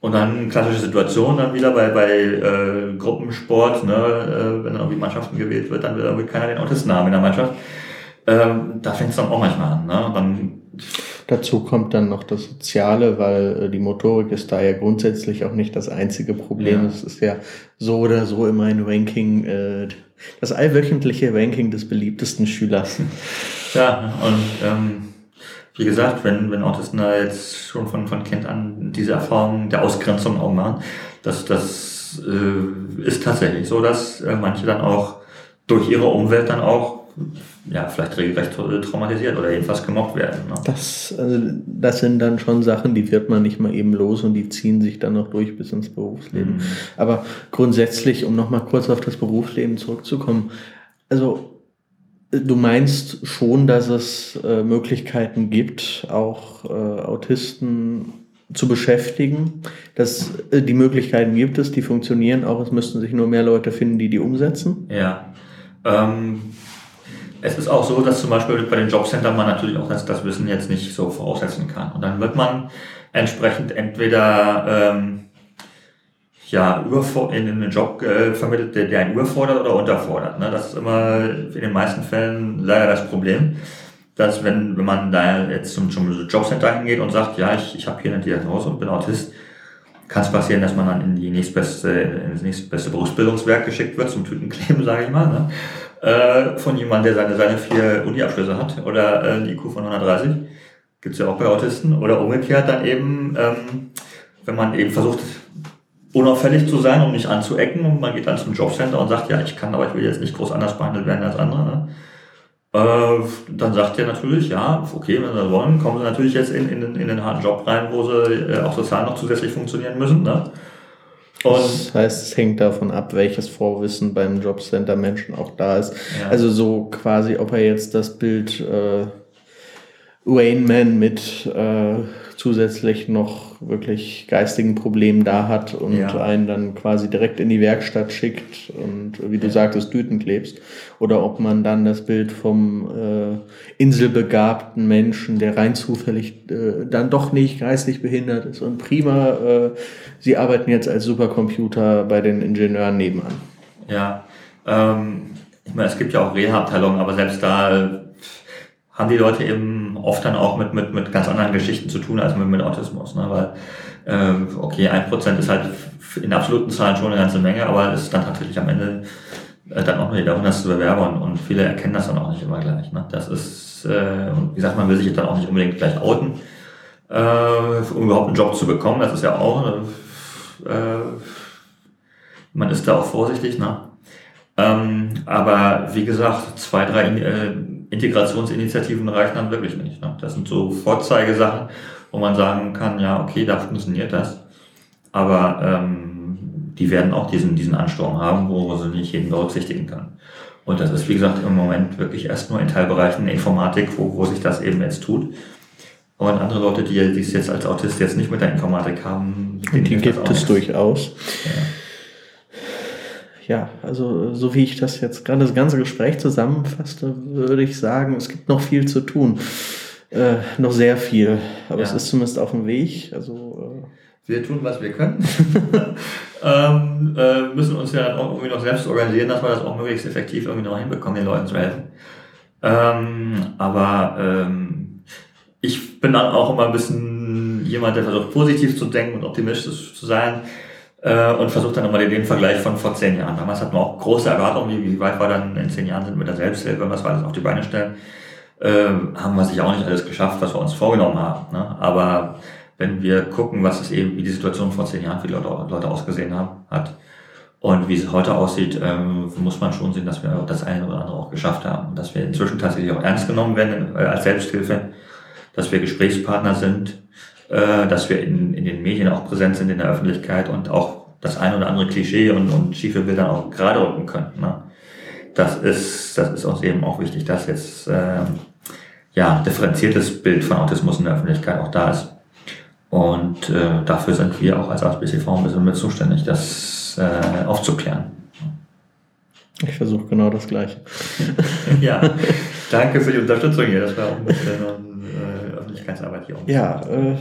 Speaker 2: Und dann klassische Situation dann wieder bei, bei äh, Gruppensport, ne, äh, wenn dann irgendwie Mannschaften gewählt wird, dann will irgendwie keiner den Autisten haben in der Mannschaft. Ähm, da fängt es dann auch manchmal an. Ne? Dann
Speaker 1: Dazu kommt dann noch das Soziale, weil äh, die Motorik ist da ja grundsätzlich auch nicht das einzige Problem. Ja. Es ist ja so oder so immer ein Ranking, äh, das allwöchentliche Ranking des beliebtesten Schülers. *laughs*
Speaker 2: Ja, und ähm, wie gesagt, wenn, wenn Autisten da jetzt schon von, von Kind an diese Erfahrung der Ausgrenzung auch machen, das, das äh, ist tatsächlich so, dass äh, manche dann auch durch ihre Umwelt dann auch ja, vielleicht regelrecht traumatisiert oder jedenfalls gemobbt werden. Ne?
Speaker 1: Das, also, das sind dann schon Sachen, die wird man nicht mal eben los und die ziehen sich dann noch durch bis ins Berufsleben. Mhm. Aber grundsätzlich, um nochmal kurz auf das Berufsleben zurückzukommen, also du meinst schon, dass es äh, Möglichkeiten gibt, auch äh, Autisten zu beschäftigen, dass äh, die Möglichkeiten gibt es, die funktionieren auch, es müssten sich nur mehr Leute finden, die die umsetzen?
Speaker 2: Ja. Ähm es ist auch so, dass zum Beispiel bei den Jobcentern man natürlich auch das, das Wissen jetzt nicht so voraussetzen kann. Und dann wird man entsprechend entweder ähm, ja, in einen Job äh, vermittelt, der, der einen überfordert oder unterfordert. Ne? Das ist immer in den meisten Fällen leider das Problem, dass wenn, wenn man da jetzt zum, zum Jobcenter hingeht und sagt, ja, ich, ich habe hier eine Diagnose und bin Autist, kann es passieren, dass man dann in die nächstbeste, in das nächstbeste Berufsbildungswerk geschickt wird, zum Tütenkleben, sage ich mal. Ne? Äh, von jemandem, der seine, seine vier Uni-Abschlüsse hat oder äh, die IQ von 130. Gibt's ja auch bei Autisten. Oder umgekehrt dann eben, ähm, wenn man eben versucht, unauffällig zu sein, um nicht anzuecken und man geht dann zum Jobcenter und sagt, ja, ich kann, aber ich will jetzt nicht groß anders behandelt werden als andere. Ne? Äh, dann sagt er natürlich, ja, okay, wenn sie wollen, kommen sie natürlich jetzt in, in, in den harten Job rein, wo sie äh, auch sozial noch zusätzlich funktionieren müssen. Ne?
Speaker 1: Und das heißt, es hängt davon ab, welches Vorwissen beim Jobcenter Menschen auch da ist. Ja. Also so quasi, ob er jetzt das Bild äh, Wayne Man mit äh, zusätzlich noch wirklich geistigen Problemen da hat und ja. einen dann quasi direkt in die Werkstatt schickt und wie du ja. sagtest, Düten klebst. Oder ob man dann das Bild vom äh, inselbegabten Menschen, der rein zufällig äh, dann doch nicht geistig behindert ist und prima, äh, sie arbeiten jetzt als Supercomputer bei den Ingenieuren nebenan.
Speaker 2: Ja, ähm, ich meine, es gibt ja auch Reha-Abteilungen, aber selbst da haben die Leute eben oft dann auch mit, mit, mit ganz anderen Geschichten zu tun als mit, mit Autismus. Ne? Weil, äh, okay, ein Prozent ist halt in absoluten Zahlen schon eine ganze Menge, aber es ist dann tatsächlich am Ende äh, dann auch nur jeder hundertste Bewerber und, und viele erkennen das dann auch nicht immer gleich. Ne? Das ist, äh, wie gesagt, man will sich dann auch nicht unbedingt gleich outen, äh, um überhaupt einen Job zu bekommen. Das ist ja auch, äh, man ist da auch vorsichtig. Ne? Ähm, aber wie gesagt, zwei, drei äh, Integrationsinitiativen reichen dann wirklich nicht. Ne? Das sind so Vorzeigesachen, wo man sagen kann, ja, okay, da funktioniert das. Aber ähm, die werden auch diesen, diesen Ansturm haben, wo sie nicht jeden berücksichtigen kann. Und das ist, wie gesagt, im Moment wirklich erst nur in Teilbereichen Informatik, wo, wo sich das eben jetzt tut. Und andere Leute, die, die es jetzt als Autist jetzt nicht mit der Informatik haben,
Speaker 1: die gibt es durchaus. Ja. Ja. also so wie ich das jetzt gerade das ganze Gespräch zusammenfasste, würde ich sagen, es gibt noch viel zu tun. Äh, noch sehr viel, aber ja. es ist zumindest auf dem Weg. Also,
Speaker 2: äh wir tun, was wir können. *laughs* ähm, äh, müssen uns ja auch irgendwie noch selbst organisieren, dass wir das auch möglichst effektiv irgendwie noch hinbekommen, den Leuten zu helfen. Ähm, aber ähm, ich bin dann auch immer ein bisschen jemand, der versucht positiv zu denken und optimistisch zu sein äh, und versucht dann immer den, Vergleich von vor zehn Jahren. Damals hatten wir auch große Erwartungen, wie, weit wir dann in zehn Jahren sind mit der Selbsthilfe, was wir alles auf die Beine stellen. Äh, haben wir sicher auch nicht alles geschafft, was wir uns vorgenommen haben. Ne? Aber wenn wir gucken, was es eben, wie die Situation vor zehn Jahren für die Leute, Leute ausgesehen haben, hat und wie es heute aussieht, ähm, muss man schon sehen, dass wir das eine oder andere auch geschafft haben. Dass wir inzwischen tatsächlich auch ernst genommen werden äh, als Selbsthilfe, dass wir Gesprächspartner sind, äh, dass wir in, in den Medien auch präsent sind in der Öffentlichkeit und auch das eine oder andere Klischee und, und schiefe Bilder auch gerade rücken können. Ne? Das ist, das ist uns eben auch wichtig, dass jetzt äh, ja, differenziertes Bild von Autismus in der Öffentlichkeit auch da ist. Und äh, dafür sind wir auch als ASBCV ein bisschen mit zuständig, das äh, aufzuklären.
Speaker 1: Ich versuche genau das Gleiche. *laughs*
Speaker 2: ja, danke für die Unterstützung hier. Das war auch ein bisschen äh, Öffentlichkeitsarbeit hier.
Speaker 1: Ja, äh,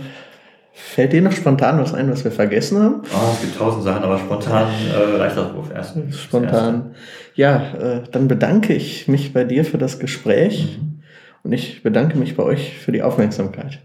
Speaker 1: fällt dir noch spontan was ein, was wir vergessen haben?
Speaker 2: Oh, es gibt tausend Sachen, aber spontan äh, reicht das wohl erst.
Speaker 1: Spontan. Ja, äh, dann bedanke ich mich bei dir für das Gespräch. Mhm. Und ich bedanke mich bei euch für die Aufmerksamkeit.